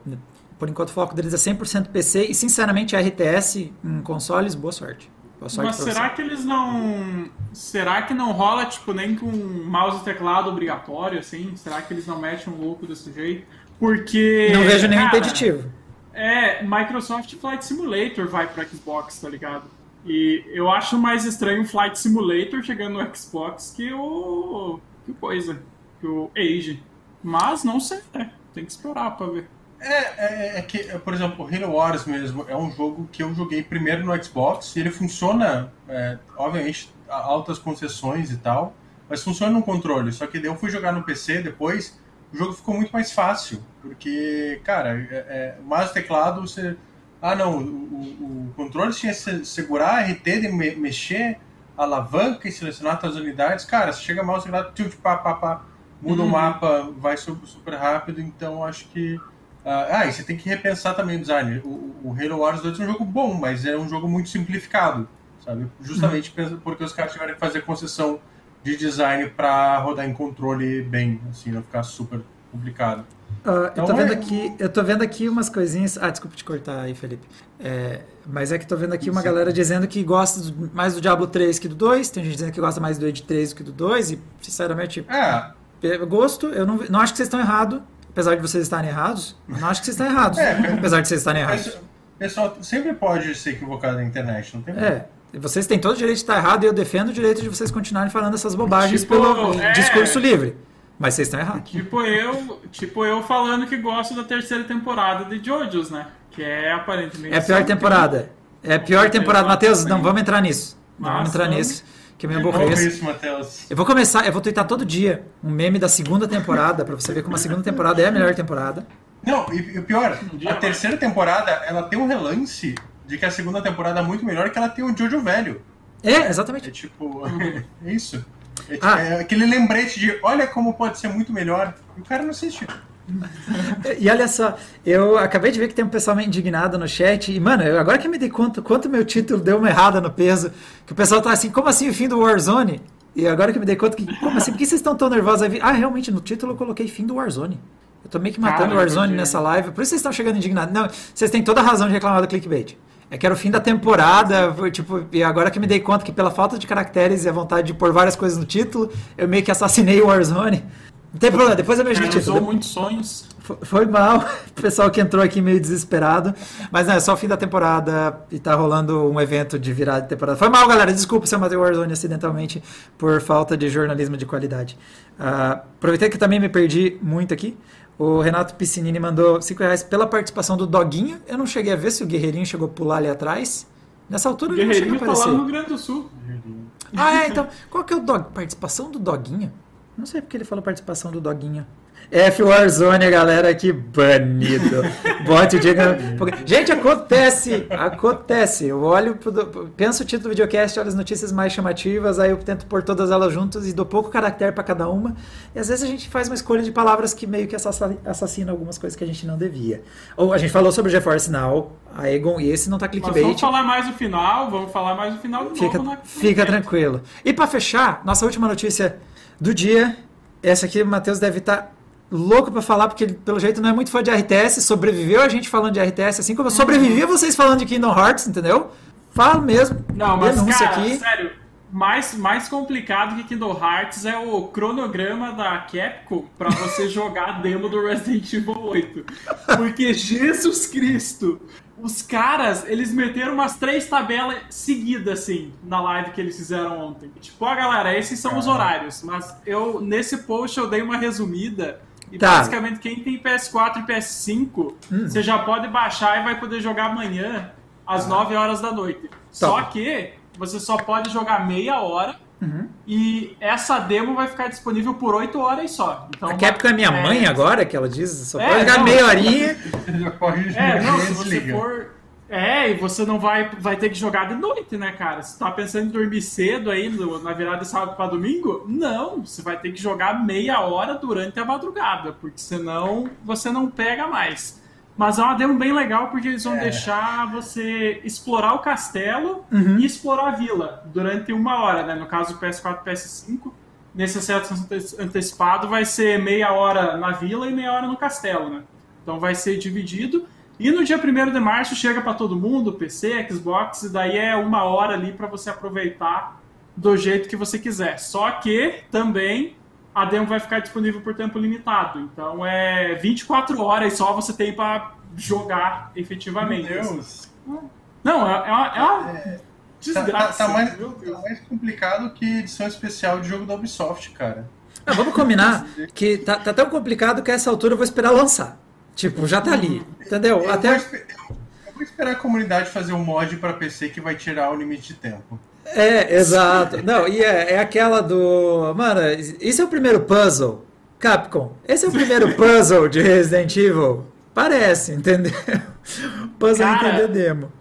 por enquanto o foco deles é 100% PC. E sinceramente, RTS em consoles, boa sorte. Boa sorte Mas será você. que eles não. Será que não rola, tipo, nem com mouse e teclado obrigatório, assim? Será que eles não metem um louco desse jeito? Porque. Não vejo nenhum cara, impeditivo. É, Microsoft Flight Simulator vai pro Xbox, tá ligado? E eu acho mais estranho o Flight Simulator chegando no Xbox que o. que coisa. Que o Age. Mas não sei, né? Tem que esperar pra ver. É, é, é que, por exemplo, Halo Wars mesmo é um jogo que eu joguei primeiro no Xbox e ele funciona, é, obviamente, a altas concessões e tal, mas funciona no controle. Só que daí eu fui jogar no PC depois, o jogo ficou muito mais fácil, porque, cara, é, é, mais teclado você. Ah, não, o, o- o controle tinha que se- segurar, RT de me- mexer, alavanca e selecionar as unidades. Cara, você chega mal, você dá tilt, pá, pá, pá, muda o Uhum. mapa, vai super, rápido, então acho que. Ah, ah, e você tem que repensar também o design. O, o- o Halo Wars 2 é um jogo bom, mas é um jogo muito simplificado, sabe? Justamente pensa- porque os caras tiveram que fazer concessão de design para rodar em controle bem, assim, não ficar super complicado. Eu, Então tô vendo é- aqui, eu tô vendo aqui umas coisinhas. Ah, desculpa te cortar aí, Felipe. É, mas é que tô vendo aqui uma Sim. galera dizendo que gosta mais do Diablo 3 que do 2. Tem gente dizendo que gosta mais do Age 3 do que do 2. E, sinceramente, É, gosto, eu não, não acho que vocês estão errados. Apesar de vocês estarem errados, eu não acho que vocês estão errados. É. apesar de vocês estarem errados. Pessoal sempre pode ser equivocado na internet, não tem problema. É. Vocês têm todo o direito de estar errado e eu defendo o direito de vocês continuarem falando essas bobagens Tipo, pelo é. discurso livre. Mas vocês estão errados. Tipo eu, tipo eu falando que gosto da terceira temporada de JoJo's, né? Que é aparentemente. É a pior temporada. É a pior temporada. Matheus, não vamos entrar nisso. Não vamos entrar vamos. nisso. Que me Que bom aborreço. isso, Matheus. Eu vou começar, eu vou twittar todo dia um meme da segunda temporada, pra você ver como a segunda temporada é a melhor temporada. Não, e, e o pior, Um a terceira temporada, ela tem um relance de que a segunda temporada é muito melhor que ela tem o Jojo velho. É, É exatamente. tipo, é isso. É, Ah. é aquele lembrete de olha como pode ser muito melhor. E o cara não assiste. E olha só, eu acabei de ver que tem um pessoal meio indignado no chat, e mano, eu, agora que eu me dei conta quanto meu título deu uma errada no peso, que o pessoal tá assim, como assim o fim do Warzone? E agora que eu me dei conta que, como assim, por que vocês estão tão nervosos? Aí, Ah, realmente, no título eu coloquei fim do Warzone. Eu tô meio que matando o Warzone entendi. nessa live, por isso vocês estão chegando indignados. Não, vocês têm toda a razão de reclamar do clickbait. É que era o fim da temporada, tipo, e agora que me dei conta que pela falta de caracteres e a vontade de pôr várias coisas no título, eu meio que assassinei o Warzone. Não tem problema, depois eu no Realizou título. muitos sonhos. Foi- Foi mal, o pessoal que entrou aqui meio desesperado. Mas não, é só o fim da temporada e tá rolando um evento de virada de temporada. Foi mal, galera. Desculpa se eu matei o Warzone acidentalmente por falta de jornalismo de qualidade. Ah, aproveitei que também me perdi muito aqui. O Renato Piscinini mandou 5 reais pela participação do Doguinho. Eu não cheguei a ver se o Guerreirinho chegou a pular ali atrás. Nessa altura O ele não chegou a Guerreirinho tá lá aparecer. no Rio Grande do Sul. Ah, é, então. Qual que é o dog? Participação do Doguinho? Não sei porque ele falou participação do Doguinho. F Warzone, galera aqui banido. Bote o Diego. Gente, acontece! Acontece. Eu olho, pro, penso o título do videocast, olho as notícias mais chamativas, aí eu tento pôr todas elas juntas e dou pouco caractere para cada uma. E às vezes a gente faz uma escolha de palavras que meio que assassina algumas coisas que a gente não devia. Ou a gente falou sobre o GeForce Now, a Egon, e esse não tá clickbait. Mas vamos falar mais no final, vamos falar mais no final de fica, novo. Fica tranquilo. E para fechar, nossa última notícia do dia. Essa aqui o Matheus deve estar tá louco para falar, porque ele, pelo jeito, não é muito fã de RTS, sobreviveu a gente falando de RTS, assim como eu sobrevivi a vocês falando de Kingdom Hearts, entendeu? Falo mesmo. Não, mas, cara, aqui. sério, mais, mais complicado que Kingdom Hearts é o cronograma da Capcom para você jogar a demo do Resident Evil 8. Porque, Jesus Cristo, os caras, eles meteram umas três tabelas seguidas, assim, na live que eles fizeram ontem. Tipo, ó, galera, esses são os horários. Mas eu, nesse post, eu dei uma resumida e tá. basicamente, quem tem PS4 e PS5, hum. você já pode baixar e vai poder jogar amanhã às ah. 9 horas da noite. Top. Só que você só pode jogar meia hora uhum. e essa demo vai ficar disponível por 8 horas só. Então, a Capcom é minha é... mãe agora, que ela diz, só é, pode jogar não, meia horinha. é, não, se você for é, e você não vai, vai ter que jogar de noite, né, cara? Você tá pensando em dormir cedo aí no, na virada de sábado para domingo? Não, você vai ter que jogar meia hora durante a madrugada, porque senão você não pega mais. Mas é uma demo bem legal porque eles vão é. deixar você explorar o castelo uhum. e explorar a vila durante uma hora, né? No caso do PS4 e PS5, nesse acesso antecipado vai ser meia hora na vila e meia hora no castelo, né? Então vai ser dividido. E no dia 1 de março chega para todo mundo, PC, Xbox, e daí é uma hora ali para você aproveitar do jeito que você quiser. Só que também a demo vai ficar disponível por tempo limitado. Então é 24 horas só você tem para jogar efetivamente. Meu Deus. Não, é, é uma, é uma é, desgraça. Tá, tá, mais, tá, mais, complicado que edição especial de jogo da Ubisoft, cara. Não, vamos combinar que tá, tá tão complicado que a essa altura eu vou esperar lançar. Tipo, já tá ali. Entendeu? Eu Até. Vou eu vou esperar a comunidade fazer um mod para PC que vai tirar o limite de tempo. É, exato. Não, e é, é aquela do. Mano, isso é o primeiro puzzle. Capcom, esse é o primeiro puzzle de Resident Evil? Parece, entendeu? Puzzle Cara, entender demo.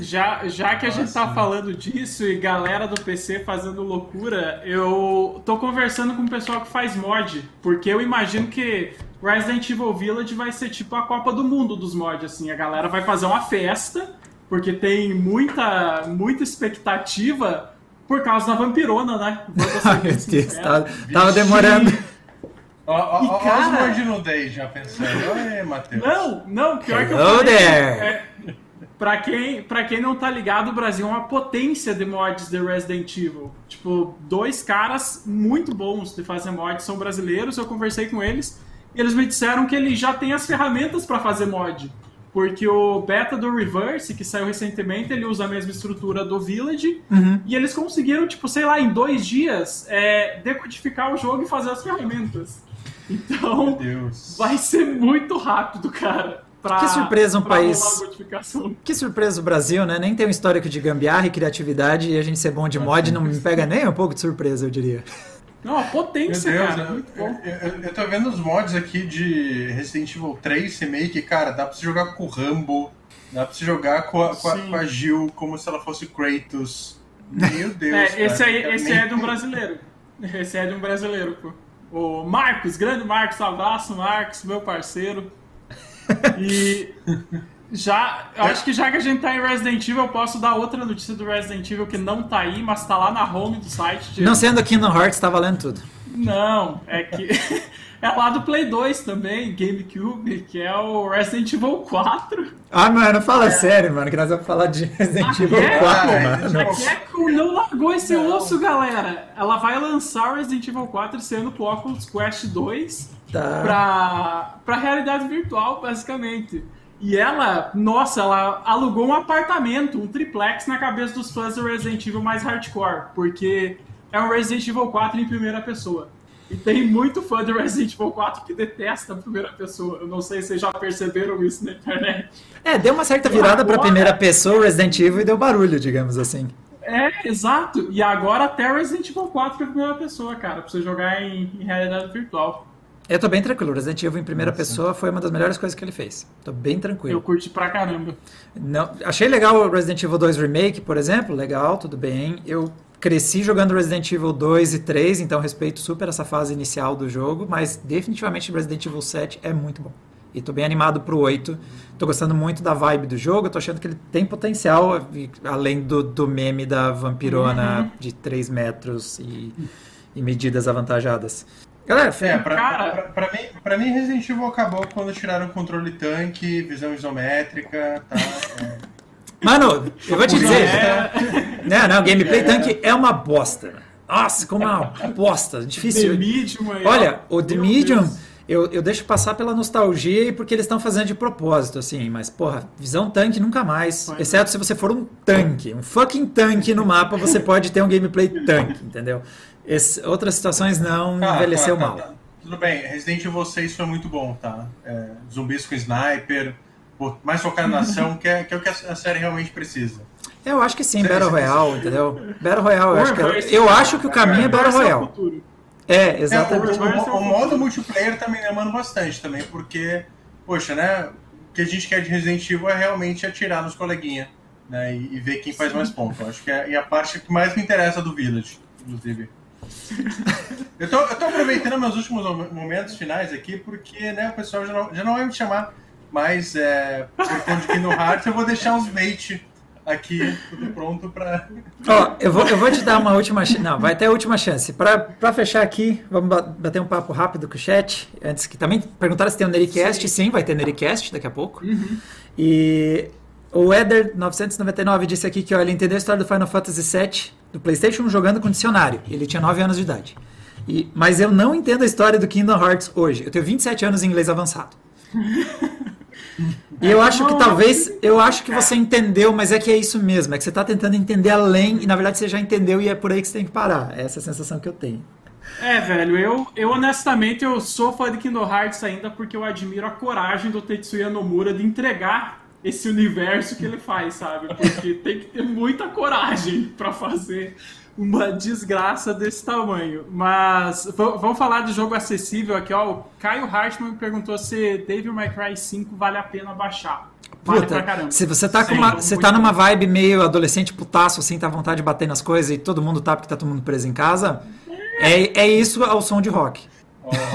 Já, já que a gente tá falando disso e galera do PC fazendo loucura, eu tô conversando com o pessoal que faz mod, porque eu imagino que Resident Evil Village vai ser tipo a Copa do Mundo dos mods, assim, a galera vai fazer uma festa, porque tem muita, muita expectativa por causa da vampirona, né? Ai, meu Deus, tava, tava demorando. Ó, ó, ó, cara... os mod no Day já pensando. Oi, Matheus. Não, não, pior Hello que eu falei. There. É, Pra quem, pra quem não tá ligado, o Brasil é uma potência de mods de Resident Evil. Tipo, dois caras muito bons de fazer mods são brasileiros, eu conversei com eles, eles me disseram que ele já tem as ferramentas para fazer mod. Porque o beta do Reverse, que saiu recentemente, ele usa a mesma estrutura do Village, uhum. e eles conseguiram, tipo, sei lá, em dois dias, é, decodificar o jogo e fazer as ferramentas. Então, vai ser muito rápido, cara. Pra, que surpresa um país. Que surpresa o Brasil, né? Nem tem um histórico de gambiarra e criatividade e a gente ser bom de mod não me pega nem um pouco de surpresa, eu diria. Não, a potência, Deus, cara. Eu, eu, eu, eu, tô vendo os mods aqui de Resident Evil 3 Remake, cara, dá pra você jogar com o Rambo, dá pra você jogar com a, com a, com a Jill como se ela fosse Kratos. Meu Deus. É, esse, aí, esse é de um brasileiro. Esse é de um brasileiro, pô. O Marcos, grande Marcos, abraço, Marcos, meu parceiro. E já, eu acho que já que a gente tá em Resident Evil, eu posso dar outra notícia do Resident Evil que não tá aí, mas tá lá na home do site. De... Não sendo Kingdom Hearts, tá valendo tudo. Não, é que é lá do Play 2 também, GameCube, que é o Resident Evil 4. Ah, mano, fala é. sério, mano, que nós vamos falar de Resident Evil 4, mano. A Capcom não largou esse não. osso, galera. Ela vai lançar o Resident Evil 4 sendo pro Oculus Quest 2 tá. pra, pra realidade virtual, basicamente. E ela, nossa, ela alugou um apartamento, um triplex na cabeça dos fãs do Resident Evil mais hardcore, porque é um Resident Evil 4 em primeira pessoa. E tem muito fã de Resident Evil 4 que detesta a primeira pessoa. Eu não sei se vocês já perceberam isso na internet. É, deu uma certa virada para primeira pessoa Resident Evil e deu barulho, digamos assim. É, exato. E agora até Resident Evil 4 para primeira pessoa, cara, pra você jogar em, em realidade virtual. Eu tô bem tranquilo. Resident Evil em primeira Nossa. pessoa foi uma das melhores coisas que ele fez. Tô bem tranquilo. Eu curti pra caramba. Não, achei legal o Resident Evil 2 Remake, por exemplo. Legal, tudo bem. Eu cresci jogando Resident Evil 2 e 3, então respeito super essa fase inicial do jogo, mas definitivamente Resident Evil 7 é muito bom. E tô bem animado pro 8. Tô gostando muito da vibe do jogo, tô achando que ele tem potencial, além do, do meme da vampirona uhum. de 3 metros e, e medidas avantajadas. Galera, é, pra, cara... pra, pra, mim, pra mim Resident Evil acabou quando tiraram o controle tanque, visão isométrica, tá? É. Mano, eu vou te dizer. É... Não, não, gameplay é. tanque é uma bosta. Nossa, como é uma bosta. Difícil. The Medium aí, Olha, o The Medium, eu, eu deixo passar pela nostalgia e porque eles estão fazendo de propósito, assim. Mas, porra, visão tanque nunca mais. Foi, exceto né? se você for um tanque. Um fucking tanque no mapa, você pode ter um gameplay tanque, entendeu? Esse, outras situações não ah, envelheceu tá, tá, mal. Tá. Tudo bem, Resident Evil 6 foi muito bom, tá? É, zumbis com sniper, mais focado na ação, que é, que é o que a série realmente precisa. Eu acho que sim, Battle Royale, entendeu? Battle Royale, eu acho que, é, eu acho que o caminho é Battle Royale. É, exatamente. É, o, o, o, modo multiplayer também me amando bastante também, porque, poxa, né? O que a gente quer de Resident Evil é realmente atirar nos coleguinhas, né? E, e ver quem faz mais pontos. Eu acho que é, é a parte que mais me interessa do Village, inclusive. eu, tô, eu tô aproveitando meus últimos momentos finais aqui, porque né, o pessoal já não, já não vai me chamar mais é, por conta de Kingdom Hearts, eu vou deixar uns bait aqui, tudo pronto para. Ó, eu vou, eu vou te dar uma última chance. Não, vai ter a última chance. Para fechar aqui, vamos bater um papo rápido com o chat. Antes que também perguntaram se tem um Nericast. Sim, vai ter Nericast daqui a pouco. Uhum. E o Eder999 disse aqui que ó, ele entendeu a história do Final Fantasy VII do PlayStation jogando com dicionário. Ele tinha 9 anos de idade. E, mas eu não entendo a história do Kingdom Hearts hoje. Eu tenho 27 anos em inglês avançado. E eu acho que talvez, eu acho que você entendeu, mas é que é isso mesmo, é que você está tentando entender além e na verdade você já entendeu e é por aí que você tem que parar. Essa é a sensação que eu tenho. É, velho, eu, eu honestamente eu sou fã de Kingdom Hearts ainda porque eu admiro a coragem do Tetsuya Nomura de entregar esse universo que ele faz, sabe? Porque tem que ter muita coragem para fazer uma desgraça desse tamanho. Mas vamos falar de jogo acessível aqui, ó. O Caio Hartmann perguntou se Devil May Cry 5 vale a pena baixar. Vale Puta, se você tá, Sim, com uma, você tá numa vibe meio adolescente putaço, assim, tá à vontade de bater nas coisas e todo mundo tá porque tá todo mundo preso em casa, é, é isso ao som de rock.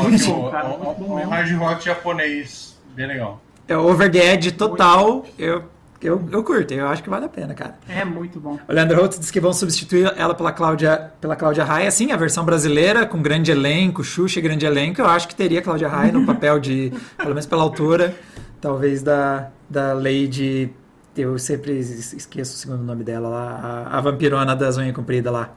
muito bom, cara. O hard rock japonês, bem legal. É over the edge total. Eu, eu, eu curto, eu acho que vale a pena, cara. É muito bom. O Leandro Holtz disse que vão substituir ela pela Cláudia, pela Cláudia Raia. Sim, a versão brasileira, com grande elenco, Xuxa e grande elenco. Eu acho que teria Cláudia Raia no papel de, pelo menos pela altura, talvez da, da Lady. Eu sempre esqueço o segundo nome dela lá, a, a vampirona das unhas compridas lá.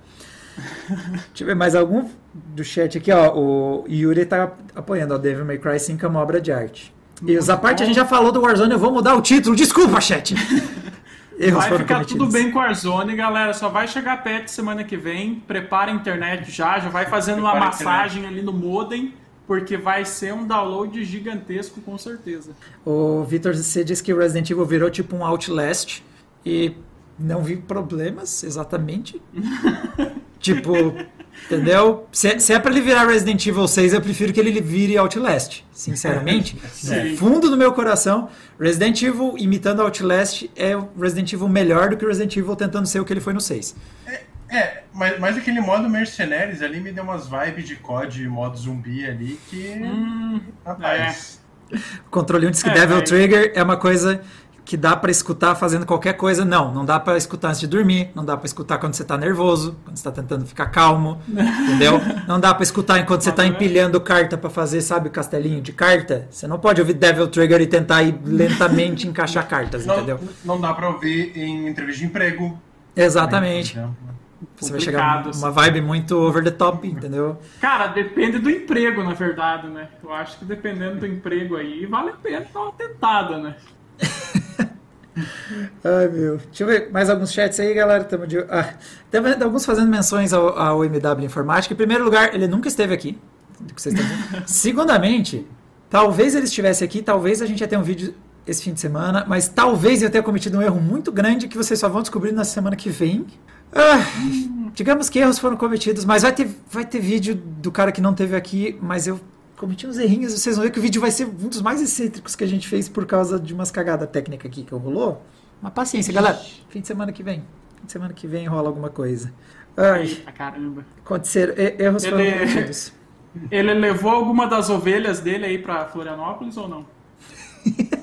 Deixa eu ver mais algum do chat aqui, ó. O Yuri tá apoiando, ó. Devil May Cry 5 é uma obra de arte. E essa parte a gente já falou do Warzone, eu vou mudar o título. Desculpa, chat. Erros vai ficar tudo bem com o Warzone, galera. Só vai chegar perto semana que vem. Prepara a internet já, já vai fazendo uma massagem ali no modem, porque vai ser um download gigantesco com certeza. O Vitor C diz que o Resident Evil virou tipo um Outlast e não vi problemas exatamente. tipo, Entendeu? Se, se é pra ele virar Resident Evil 6, eu prefiro que ele vire Outlast. Sinceramente. no fundo do meu coração, Resident Evil imitando Outlast é o Resident Evil melhor do que o Resident Evil tentando ser o que ele foi no 6. É, é mas, mas aquele modo Mercenaries ali me deu umas vibes de COD, modo zumbi ali, que. Hum, rapaz. É. O controle 1 diz que é, Devil Trigger é uma coisa que dá para escutar fazendo qualquer coisa. Não, não dá para escutar antes de dormir, não dá para escutar quando você tá nervoso, quando você tá tentando ficar calmo, entendeu? Não dá para escutar enquanto você tá empilhando carta para fazer, sabe, o castelinho de carta. Você não pode ouvir Devil Trigger e tentar ir lentamente encaixar cartas, não, entendeu? Não dá para ouvir em entrevista de emprego. Exatamente. Você vai chegar uma assim. vibe muito over the top, entendeu? Cara, depende do emprego, na verdade, né? Eu acho que dependendo do emprego aí, vale a pena dar uma tentada, né? Ai, meu. Deixa eu ver mais alguns chats aí, galera. Tamo de... ah, tem alguns fazendo menções ao, ao MW Informática. Em primeiro lugar, ele nunca esteve aqui. Segundamente, talvez ele estivesse aqui, talvez a gente ia ter um vídeo esse fim de semana, mas talvez eu tenha cometido um erro muito grande que vocês só vão descobrir na semana que vem. Ah, digamos que erros foram cometidos, mas vai ter, vai ter vídeo do cara que não teve aqui, mas eu cometi uns errinhos, vocês vão ver que o vídeo vai ser um dos mais excêntricos que a gente fez por causa de umas cagadas técnicas aqui que rolou. Mas paciência, galera. Fim de semana que vem. Fim de semana que vem rola alguma coisa. Ai, Eita, caramba. aconteceram. Erros foram Ele- cometidos. Ele levou alguma das ovelhas dele aí pra Florianópolis ou não?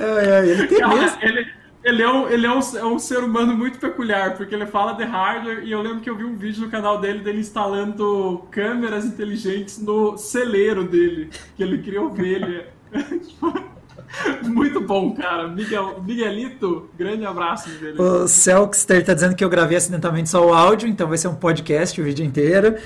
Ai, ai, ele tem mesmo. Ele, ele, é um, ele é, um, é um ser humano muito peculiar, porque ele fala de hardware e eu lembro que eu vi um vídeo no canal dele dele instalando câmeras inteligentes no celeiro dele, que ele cria ovelha. muito bom, cara. Miguel, Miguelito, grande abraço dele. O Selkster tá dizendo que eu gravei acidentalmente só o áudio, então vai ser um podcast o vídeo inteiro.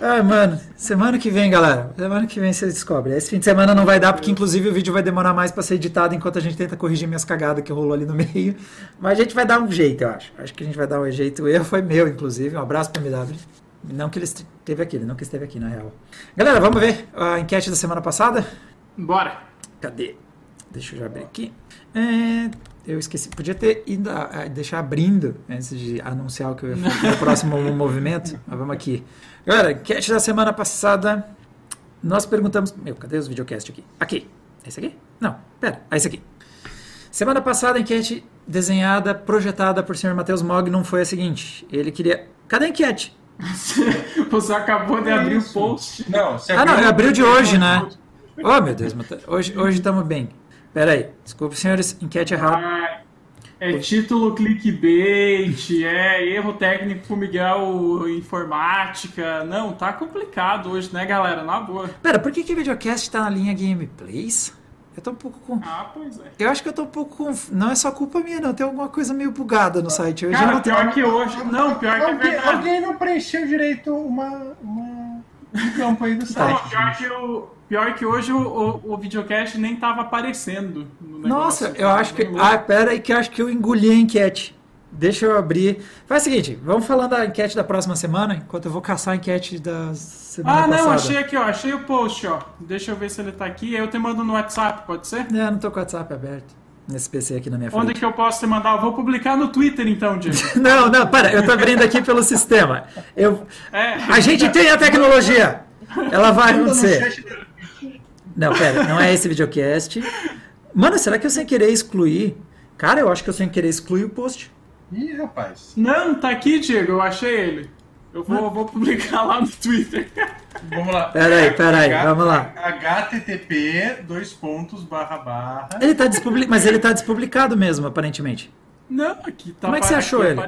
Ai, mano, semana que vem, galera. Semana que vem vocês descobrem. Esse fim de semana não vai dar, porque inclusive o vídeo vai demorar mais pra ser editado enquanto a gente tenta corrigir minhas cagadas que rolou ali no meio. Mas a gente vai dar um jeito, eu acho. Acho que a gente vai dar um jeito. O erro foi meu, inclusive. Um abraço pro MW. Não que ele esteve aqui, ele não que esteve aqui, na real. Galera, vamos ver a enquete da semana passada? Bora. Cadê? Deixa eu já abrir aqui. É, eu esqueci. Podia ter ido a, a- deixar abrindo antes de anunciar o que eu ia fazer no próximo movimento. Mas vamos aqui. Galera, enquete da semana passada. Nós perguntamos. Meu, cadê os videocast aqui? Aqui. É esse aqui? Não, pera. É esse aqui. Semana passada, a enquete desenhada, projetada por Sr. Matheus Mognon foi a seguinte. Ele queria. Cadê a enquete? Você acabou de abrir o post. Não, você Ah, não, abriu- é de hoje, né? Oh, meu Deus, hoje hoje estamos bem. Pera aí. Desculpa, senhores, enquete errada. Ah, é título clickbait, é erro técnico pro Miguel informática. Não, tá complicado hoje, né, galera? Na boa. Pera, por que que o videocast tá na linha gameplays? Eu tô um pouco com. Ah, pois é. Eu acho que eu tô um pouco com. Não é só culpa minha, não. Tem alguma coisa meio bugada no site. Hoje eu Cara, não tenho. pior que hoje. Não, pior que é Alguém, verdade. alguém não preencheu direito uma, uma- um campo aí do Não, site. pior que, o, pior que hoje o, o, o videocast nem tava aparecendo. no Nossa, eu acho que. Louco. Ah, pera aí que eu acho que eu engoli a enquete. Deixa eu abrir. Faz o seguinte, vamos falando da enquete da próxima semana, enquanto eu vou caçar a enquete da semana Ah, não, passada. achei aqui, ó. Achei o post, ó. Deixa eu ver se ele tá aqui. Aí eu te mando no WhatsApp, pode ser? Não, não tô com o WhatsApp aberto. Nesse PC aqui na minha frente. Onde que eu posso te mandar? Eu vou publicar no Twitter então, Diego. Não, não, para, eu tô abrindo aqui pelo sistema. Eu, É. a gente tem a tecnologia! Ela vai acontecer. Não, pera, não é esse videocast. Mano, será que eu sem querer excluir? Cara, eu acho que eu sem querer excluí o post. Ih, rapaz. Não, tá aqui, Diego. Eu achei ele. Eu vou, vou publicar lá no Twitter. Vamos lá. Pera aí, pera aí, H- vamos lá. http dois pontos barra barra Ele tá despublicado, mas ele tá despublicado mesmo, aparentemente. Não, aqui tá Como é que você achou ele?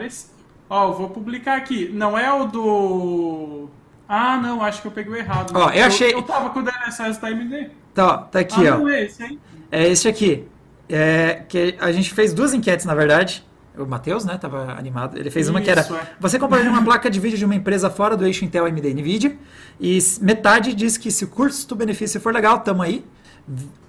Ó, eu vou publicar aqui. Não é o do. Ah, não, acho que eu peguei o errado. Ó, eu achei- Eu, tava com o DLSS da AMD. Tá, tá aqui, ah, ó. não é esse, hein? É esse aqui. É, que a gente fez duas enquetes, na verdade. O Matheus, né, tava animado. Ele fez uma que era: é. Você compraria uma placa de vídeo de uma empresa fora do eixo Intel, AMD e Nvidia? E metade diz que se o custo-benefício for legal, tamo aí.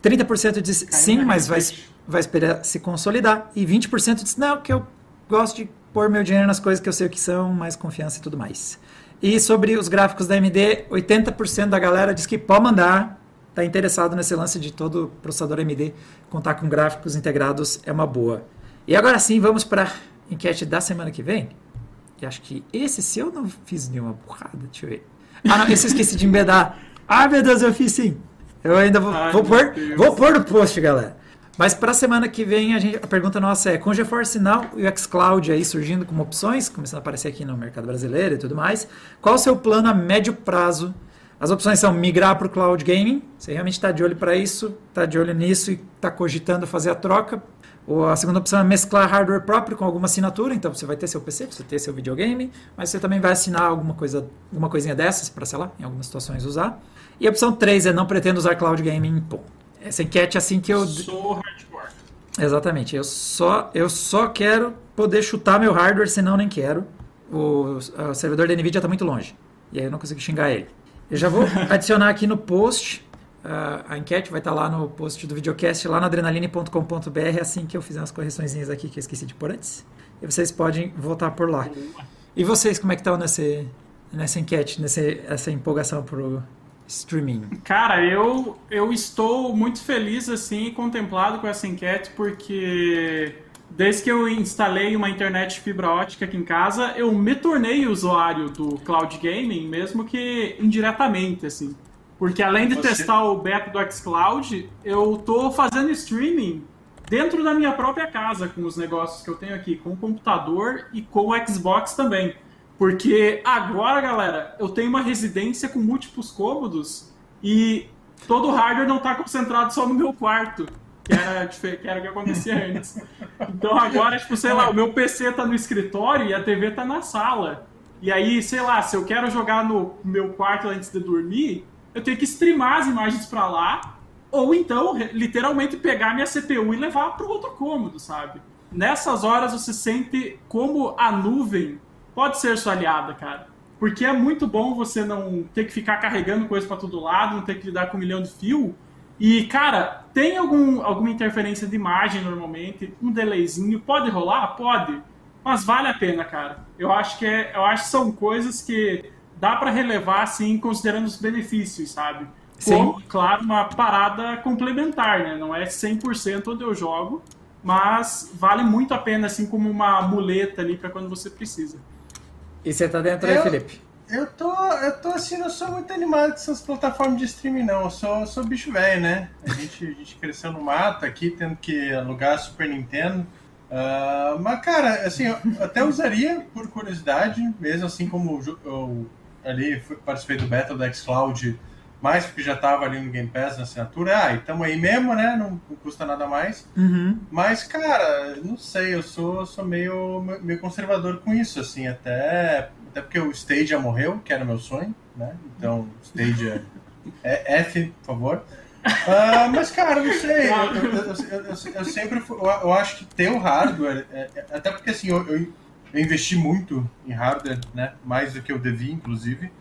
30% diz sim, na mas vai, vai esperar se consolidar. E 20% diz não, que eu gosto de pôr meu dinheiro nas coisas que eu sei o que são, mais confiança e tudo mais. E sobre os gráficos da AMD, 80% da galera diz que pode mandar, tá interessado nesse lance de todo processador AMD contar com gráficos integrados é uma boa. E agora sim, vamos para a enquete da semana que vem. E acho que esse, se eu não fiz nenhuma burrada, deixa eu ver. Ah, não, esse eu esqueci de embedar. Ah, meu Deus, eu fiz sim. Eu ainda vou, Ai, vou pôr, Deus. vou pôr no post, galera. Mas para a semana que vem, a, gente, a pergunta nossa é: com GeForce Now e o xCloud aí surgindo como opções, começando a aparecer aqui no mercado brasileiro e tudo mais, qual o seu plano a médio prazo? As opções são migrar para o cloud gaming, você realmente está de olho para isso, está de olho nisso e está cogitando fazer a troca. Ou a segunda opção é mesclar hardware próprio com alguma assinatura, então você vai ter seu PC, você ter seu videogame, mas você também vai assinar alguma coisa, alguma coisinha dessas para, sei lá, em algumas situações usar. E a opção 3 é não pretendo usar cloud gaming, pô. Essa enquete é assim que eu Sou hardcore. Exatamente. Eu só, eu só quero poder chutar meu hardware, senão nem quero. O, o servidor da NVIDIA está muito longe. E aí eu não consigo xingar ele. Eu já vou adicionar aqui no post. ah, a enquete vai estar lá no post do videocast, lá na adrenaline.com.br, assim que eu fizer umas correçõezinhas aqui que eu esqueci de pôr antes. E vocês podem votar por lá. E vocês, como é que estão nesse, nessa enquete, nessa essa empolgação pro streaming? Cara, eu, eu estou muito feliz assim e contemplado com essa enquete porque desde que eu instalei uma internet fibra ótica aqui em casa, eu me tornei usuário do cloud gaming, mesmo que indiretamente assim. Porque além de Você- testar o beta do xCloud, eu tô fazendo streaming dentro da minha própria casa com os negócios que eu tenho aqui, com o computador e com o Xbox também. Porque agora, galera, eu tenho uma residência com múltiplos cômodos e todo o hardware não tá concentrado só no meu quarto, que era, que era o que acontecia antes. Então agora, tipo, sei lá, o meu PC tá no escritório e a TV tá na sala. E aí, sei lá, se eu quero jogar no meu quarto antes de dormir, eu tenho que streamar as imagens pra lá, ou então, literalmente, pegar minha CPU e levar pro outro cômodo, sabe? Nessas horas você sente como a nuvem pode ser sua aliada, cara. Porque é muito bom você não ter que ficar carregando coisa pra todo lado, não ter que lidar com um milhão de fio. E, cara, tem algum, alguma interferência de imagem normalmente, um delayzinho, pode rolar? Pode. Mas vale a pena, cara. Eu acho que é, eu acho que são coisas que dá pra relevar assim, considerando os benefícios, sabe? Sim. Como, claro, uma parada complementar, né? Não é 100% onde eu jogo, mas vale muito a pena assim como uma muleta ali pra quando você precisa. E você tá dentro aí, Eu- Felipe? Eu tô, eu tô assim, não sou muito animado com essas plataformas de streaming, não. Eu sou, eu sou bicho velho, né? A gente, a gente cresceu no mato aqui, tendo que alugar Super Nintendo. Ah, mas, cara, assim, eu até usaria por curiosidade, mesmo assim como eu, eu ali participei do beta do xCloud, mais porque já tava ali no Game Pass na assinatura. Ah, e tamo aí mesmo, né? Não, não custa nada mais. Uhum. Mas, cara, não sei, eu sou, sou meio, meio conservador com isso, assim, até, até porque o Stadia morreu, que era meu sonho, né? Então, Stadia é F, por favor. Ah, mas, cara, não sei, eu, eu, eu- eu- sempre fui- eu, acho que ter o hardware, é- é- até porque, assim, eu, eu, eu investi muito em hardware, né? Mais do que eu devia, inclusive.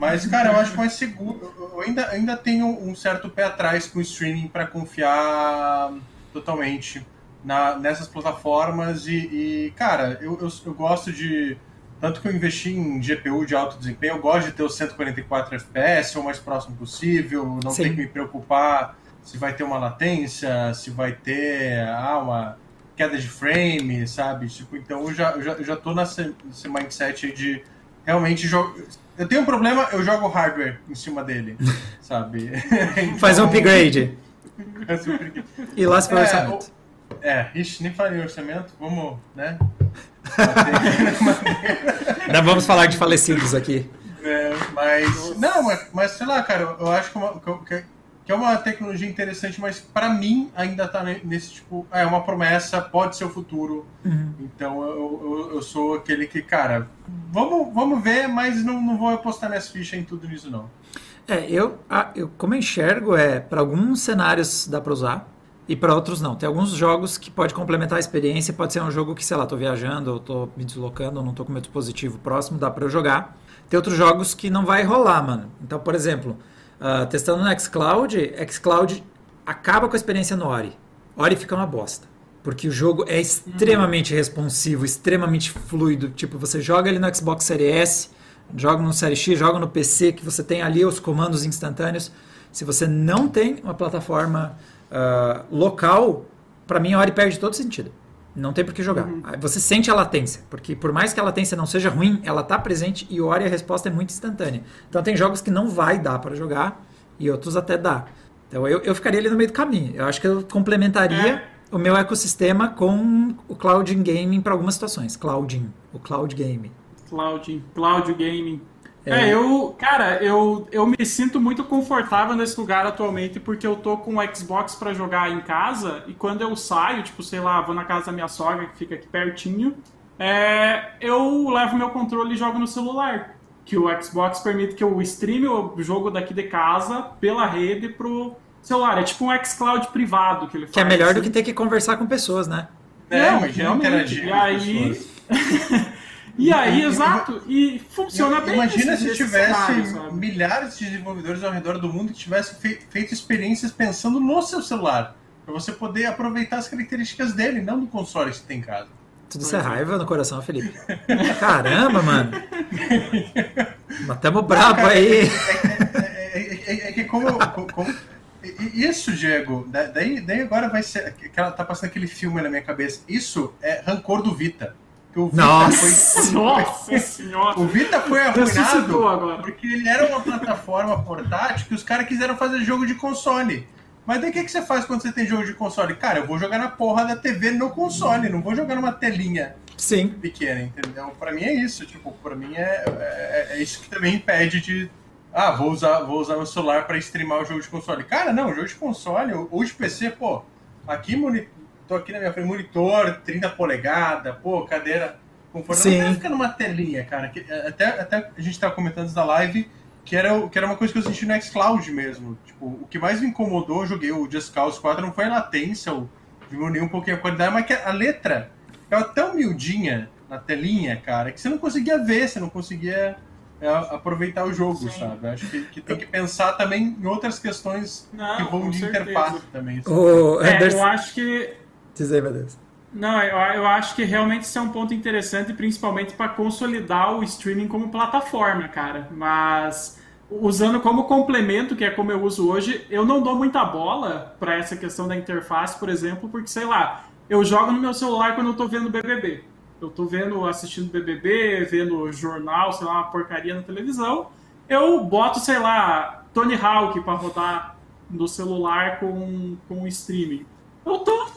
Mas, cara, eu acho mais seguro. Eu ainda, ainda tenho um certo pé atrás com o streaming para confiar totalmente na, nessas plataformas. E, e, cara, eu, eu, eu gosto de. Tanto que eu investi em GPU de alto desempenho, eu gosto de ter os 144 FPS o mais próximo possível, não Sim. ter que me preocupar se vai ter uma latência, se vai ter ah, uma queda de frame, sabe? Tipo, então eu já, eu já, eu já tô nesse, nesse mindset aí de realmente jogo. Eu tenho um problema, eu jogo hardware em cima dele, sabe? Faz um upgrade. Então, E lá se for É, orçamento. É, ixi, nem falei orçamento, vamos, né? Não vamos falar de falecidos aqui. É, mas. Não, mas, mas sei lá, cara, eu- acho que, uma, que, que é uma tecnologia interessante, mas pra mim ainda tá ne- nesse tipo. É uma promessa, pode ser o futuro. Uhum. Então eu, eu, eu sou aquele que, cara, vamos, vamos ver, mas não, não vou apostar minhas fichas em tudo nisso, não. É, eu, eu como eu enxergo é para alguns cenários dá para usar e para outros não. Tem alguns jogos que pode complementar a experiência, pode ser um jogo que, sei lá, tô viajando, ou tô me deslocando, ou não tô com meu dispositivo próximo, dá para eu jogar. Tem outros jogos que não vai rolar, mano. Então, por exemplo, ah, testando no xCloud, xCloud acaba com a experiência no Ori. Ori fica uma bosta. Porque o jogo é extremamente responsivo, extremamente fluido. Tipo, você joga ele no Xbox Series S, joga no Série X, joga no PC, que você tem ali os comandos instantâneos. Se você não tem uma plataforma ah, local, para mim a Ori perde todo sentido. Não tem por que jogar. Aí Você sente a latência, porque por mais que a latência não seja ruim, ela está presente e o Ori a resposta é muito instantânea. Então tem jogos que não vai dar para jogar e outros até dá. Então eu, eu ficaria ali no meio do caminho. Eu acho que eu complementaria É. o meu ecossistema com o cloud gaming para algumas situações. Clouding, o cloud game. Cloud, Cloud Gaming. É. É, eu, cara, eu, eu me sinto muito confortável nesse lugar atualmente porque eu tô com o Xbox pra jogar em casa e quando eu saio, tipo, sei lá, vou na casa da minha sogra que fica aqui pertinho, é, eu levo meu controle e jogo no celular. Que o Xbox permite que eu streame o jogo daqui de casa pela rede pro celular. É tipo um xCloud privado que ele faz. Que é melhor do que ter que conversar com pessoas, né? É, Não, imagina realmente. E com aí, pessoas. e aí, E- exato. E funciona bem. Imagina nesse- se tivesse milhares de desenvolvedores ao redor do mundo que tivessem fei- feito experiências pensando no seu celular. Pra você poder aproveitar as características dele, não do console que você tem em casa. Tudo isso é raiva no coração, Felipe. Caramba, mano. Matamos brabo aí. É, é- é- é que como, co- como- Isso, Diego, da- daí, daí agora vai ser. que ela Tá passando aquele filme na minha cabeça. Isso é rancor do Vita. Que o Vita Nossa! foi- Nossa senhora! O Vita foi arruinado agora. porque ele era uma plataforma portátil que os caras quiseram fazer jogo de console. Mas daí o que, que você faz quando você tem jogo de console? Cara, eu vou jogar na porra da TV no console, não vou jogar numa telinha Sim. pequena, entendeu? Pra mim é isso, tipo, pra mim é, é, é isso que também impede de. Ah, vou usar, vou usar meu celular pra streamar o jogo de console. Cara, não, jogo de console ou- de PC, pô, aqui tô aqui na minha frente, monitor, 30 polegadas, pô, cadeira confortável. Sim. Não ficar numa telinha, cara. que- é, até, até a gente tava comentando antes da live que era, o- que era uma coisa que eu senti no xCloud mesmo. Tipo, o que mais me incomodou, eu joguei o Just Cause 4, não foi a latência, ou diminuir um pouquinho a qualidade, mas que a letra ficava tão miudinha na telinha, cara, que você não conseguia ver, você não conseguia é, aproveitar o jogo, Sim. sabe? Acho que, que tem que pensar também em outras questões Não, que vão de certeza. interface também. sabe? O É, eu acho que Diz aí. Não, eu, eu acho que realmente isso é um ponto interessante, principalmente para consolidar o streaming como plataforma, cara. Mas usando como complemento, que é como eu uso hoje, eu não dou muita bola para essa questão da interface, por exemplo, porque sei lá, eu jogo no meu celular quando eu tô vendo BBB. Eu tô vendo, assistindo BBB, vendo jornal, sei lá, uma porcaria na televisão. Eu boto, sei lá, Tony Hawk para rodar no celular com, com streaming. Eu tô,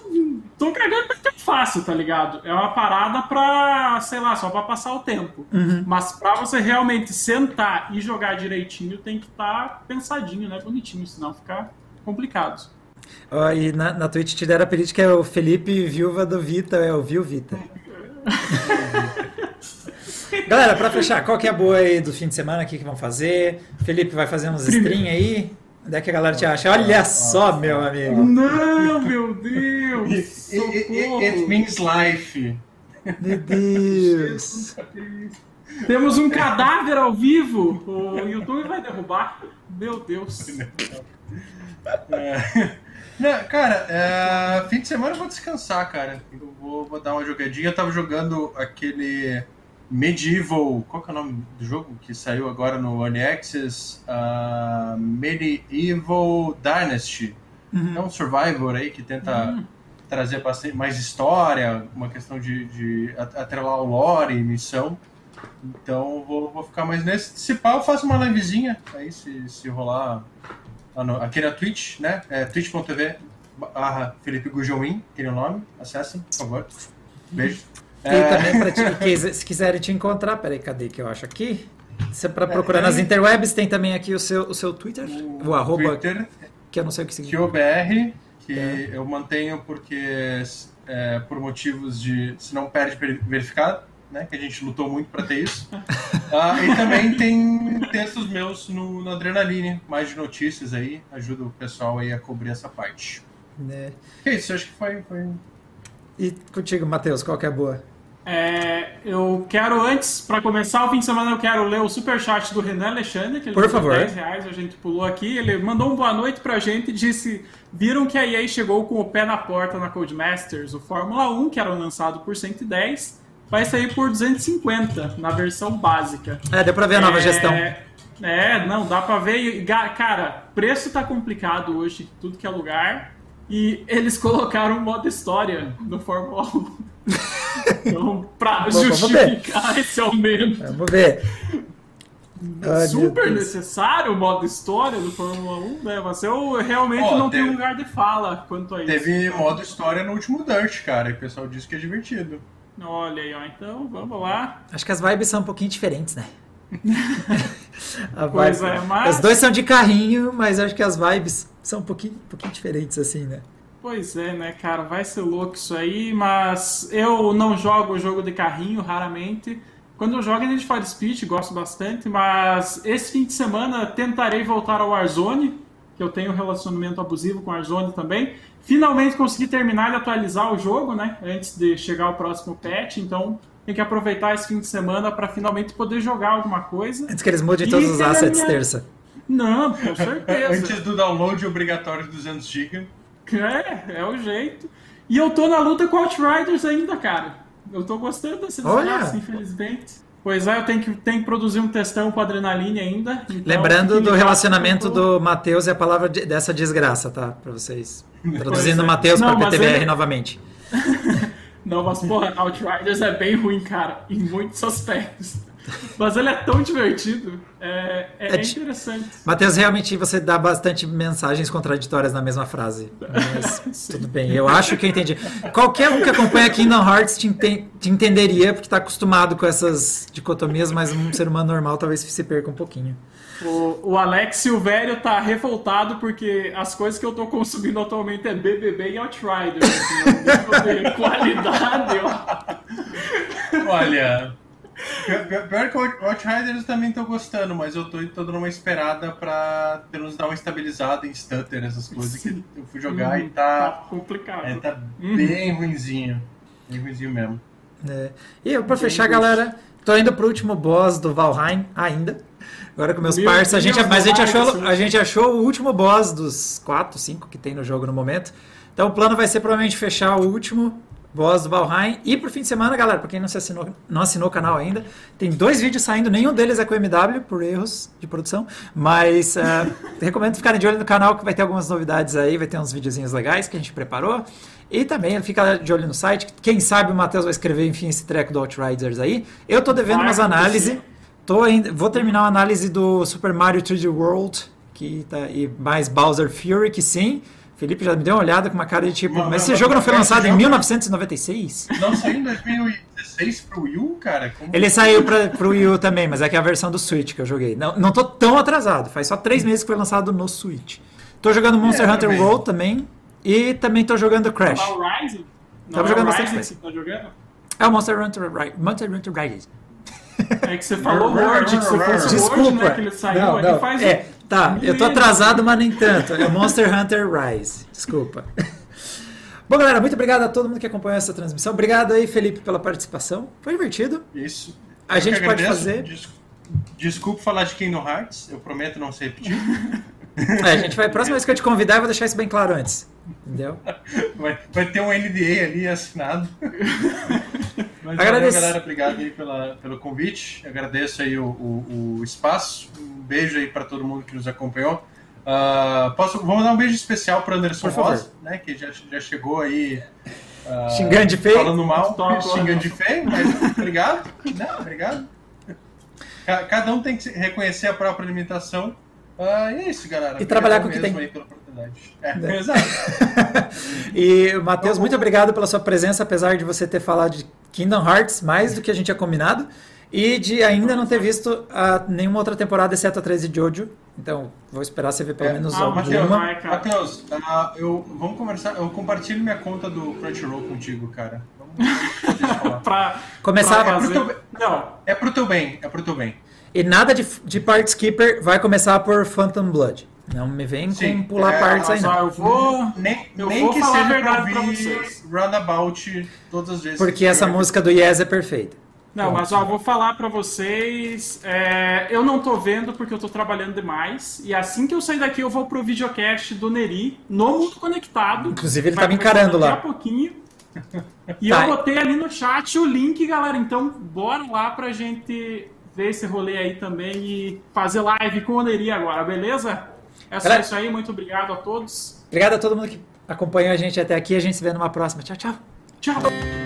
tô cagando pra interface, tá ligado? É uma parada pra, sei lá, só pra passar o tempo. Uhum. Mas pra você realmente sentar e jogar direitinho, tem que estar pensadinho, né? Bonitinho, senão fica complicado. Ó, e na, na Twitch te deram apelido que é o Felipe Viúva do Vita, é o Viu Vita. Galera, pra fechar, qual que é a boa aí do fim de semana? O que, que vão fazer? Felipe vai fazer uns stream aí? Onde é que a galera te acha? Olha só, meu amigo. Não, meu Deus! It, it- it- means life. Meu Deus. Temos um cadáver ao vivo! O YouTube vai derrubar. Meu Deus. É. Não, cara, é, fim de semana eu vou descansar, cara. Eu vou, vou dar uma jogadinha. Eu tava jogando aquele Medieval. Qual que é o nome do jogo que saiu agora no Early Access? Ah, Medieval Dynasty. É um survivor aí que tenta Hum. trazer bastante, mais história, uma questão de, de at- atrelar o lore e missão. Então vou, vou ficar mais nesse. Se pá, eu faço uma livezinha. Aí se, se rolar lá no- aqui na Twitch, né? É twitch.tv barra Felipe Gujoin, aquele é o nome. Acessem, por favor. Beijo. E É, também pra te, que- se quiserem te encontrar, peraí, cadê que eu acho aqui? Se é pra procurar É, nas é. interwebs, tem também aqui o seu, o seu Twitter, o, arroba, Twitter, que eu não sei o que significa. QBR, que É. eu mantenho porque é, por motivos de se não perde ver- verificado, né? Que a gente lutou muito para ter isso. Ah, e também tem textos meus no, no Adrenaline, mais de notícias aí, ajuda o pessoal aí a cobrir essa parte. É isso, acho que foi, foi E contigo, Matheus, qual que é a boa? É, eu quero, antes, pra começar o fim de semana, eu quero ler o superchat do Renan Alexandre, que ele Por favor. 10 reais, a gente pulou aqui. Ele mandou um boa noite pra gente e disse: Viram que a EA chegou com o pé na porta na Codemasters? O Fórmula 1, que era lançado por 110, vai sair por 250 na versão básica. É, deu pra ver a nova É, gestão. É, não, dá pra ver. e, Cara, preço tá complicado hoje, tudo que é lugar. E eles colocaram modo história no Fórmula 1. Então, pra Bom, vamos justificar esse aumento Vamos ver. Ai, meu super necessário, o modo história do Fórmula 1, né? Mas eu realmente Ó, não teve- tenho lugar de fala quanto a isso. Teve modo história no último Dirt, cara, e o pessoal disse que é divertido. Olha aí, ó. Então, vamos lá. Acho que as vibes são um pouquinho diferentes, né? A Pois vibe- é, mas- Os dois são de carrinho, mas acho que as vibes são um pouquinho, um pouquinho diferentes, assim, né? Pois é, né, cara? Vai ser louco isso aí, mas eu não jogo jogo de carrinho, raramente. Quando eu jogo é Need for Speed, gosto bastante, mas esse fim de semana tentarei voltar ao Warzone, que eu tenho um relacionamento abusivo com o Warzone também. Finalmente consegui terminar de atualizar o jogo, né, antes de chegar o próximo patch, então tem que aproveitar esse fim de semana para finalmente poder jogar alguma coisa. Antes que eles mudem todos os a assets minha- terça. Não, com certeza. Antes do download obrigatório de 200 GB. É, é o jeito. E eu tô na luta com Outriders ainda, cara. Eu tô gostando desse desgraça, infelizmente. Pois é, eu tenho que, tenho que produzir um testão com adrenaline ainda. então Lembrando do relacionamento tô- do Matheus e a palavra de- dessa desgraça, tá? Pra vocês. Traduzindo é. Matheus pra PTBR ele- novamente. Não, mas porra, Outriders é bem ruim, cara, em muitos aspectos. Mas ele é tão divertido, é, é, é interessante. Matheus, realmente você dá bastante mensagens contraditórias na mesma frase. Mas tudo bem, eu acho que eu entendi. Qualquer um que acompanha Kingdom Hearts te, ente te entenderia, porque está acostumado com essas dicotomias, mas um ser humano normal talvez se perca um pouquinho. O, o Alex Silvério tá revoltado porque as coisas que eu tô consumindo atualmente é BBB e Outriders. Assim, qualidade, ó. Olha, Pior, que o Outriders também tô gostando, mas eu tô, tô dando uma esperada pra nos dar uma estabilizada em stutter, essas coisas Sim. que eu fui jogar hum, e tá. Tá complicado. É, tá hum. bem ruinzinho. Bem ruinzinho mesmo. É. E eu, pra bem fechar, galera, tô indo pro último boss do Valheim ainda. Agora com meus Meu parceiros, a gente, mas a gente, achou, a gente achou o último boss dos 4, 5 que tem no jogo no momento. Então o plano vai ser provavelmente fechar o último boss do Valheim. E pro fim de semana, galera, pra quem não, assinou, não assinou o canal ainda, tem dois vídeos saindo, nenhum deles é com MW, por erros de produção. Mas uh, recomendo ficarem de olho no canal que vai ter algumas novidades aí, vai ter uns videozinhos legais que a gente preparou. E também fica de olho no site. Quem sabe o Matheus vai escrever, enfim, esse treco do Outriders aí. Eu tô devendo umas análises. Tô ainda, vou terminar a análise do Super Mario 3D World, que tá, e mais Bowser Fury, que sim. Felipe já me deu uma olhada com uma cara de tipo, mas, mas esse jogo não foi lançado em 1996? Não saiu em 2016 pro Wii U, cara? Como... Ele saiu pra, pro Wii U também, mas é que é a versão do Switch que eu joguei. Não, não tô tão atrasado, faz só três meses que foi lançado no Switch. Tô jogando Monster é, Hunter também. World também, e também tô jogando Crash. Não, Rise? Tava jogando bastante Rise. Tá jogando? É o Monster Hunter, Monster Hunter Rise. É que você falou Word, que se fosse Desculpa. Word, né, que ele saiu, não, não. faz... É, tá, eu tô atrasado, mas nem tanto. É Monster Hunter Rise. Desculpa. Bom, galera, muito obrigado a todo mundo que acompanhou essa transmissão. Obrigado aí, Felipe, pela participação. Foi divertido. Isso. A eu gente pode fazer... Des... Desculpa falar de Kingdom Hearts, eu prometo não se repetir. É, a gente vai, próxima vez que eu te convidar, eu vou deixar isso bem claro antes. Entendeu? Vai, vai ter um NDA ali assinado. Mas Agradeço. Valeu, galera, obrigado aí pela, pelo convite. Agradeço aí o, o, o espaço. Um beijo aí para todo mundo que nos acompanhou. Uh, posso, vamos dar um beijo especial para Anderson Rosa, né, que já, já chegou aí uh, xingando de feio, falando mal, xingando de feio, mas obrigado, né, obrigado. Cada um tem que reconhecer a própria limitação. E é isso, galera. E trabalhar com o que tem. Aí pela oportunidade. É, é. Exato. e, Matheus, muito obrigado pela sua presença, apesar de você ter falado de Kingdom Hearts mais do que a gente tinha combinado. E de ainda não ter visto a, nenhuma outra temporada, exceto a 3 de Jojo. Então, vou esperar você ver pelo é, menos ah, alguma. Matheus, uh, eu, vamos conversar. Eu compartilho minha conta do Crunchyroll contigo, cara. Vamos pra começar pra é pro teu, Não, é pro teu bem. É pro teu bem. E nada de, de Part Skipper vai começar por Phantom Blood. Não me vem Sim, com pular é, partes aí, não. Eu vou. Nem, eu nem vou que falar seja a verdade pra, vocês. Runabout todas as vezes. Porque essa música do Yes é perfeita. Não, mas ó, vou falar para vocês. É, eu não tô vendo porque eu tô trabalhando demais. E assim que eu sair daqui, eu vou pro videocast do Neri no Mundo Conectado. Inclusive, ele tá me encarando lá. Daqui a pouquinho. E tá. eu botei ali no chat o link, galera. Então, bora lá pra gente ver esse rolê aí também e fazer live com o Neri agora, beleza? É só isso aí, muito obrigado a todos. Obrigado a todo mundo que acompanhou a gente até aqui. A gente se vê numa próxima. Tchau, tchau. Tchau.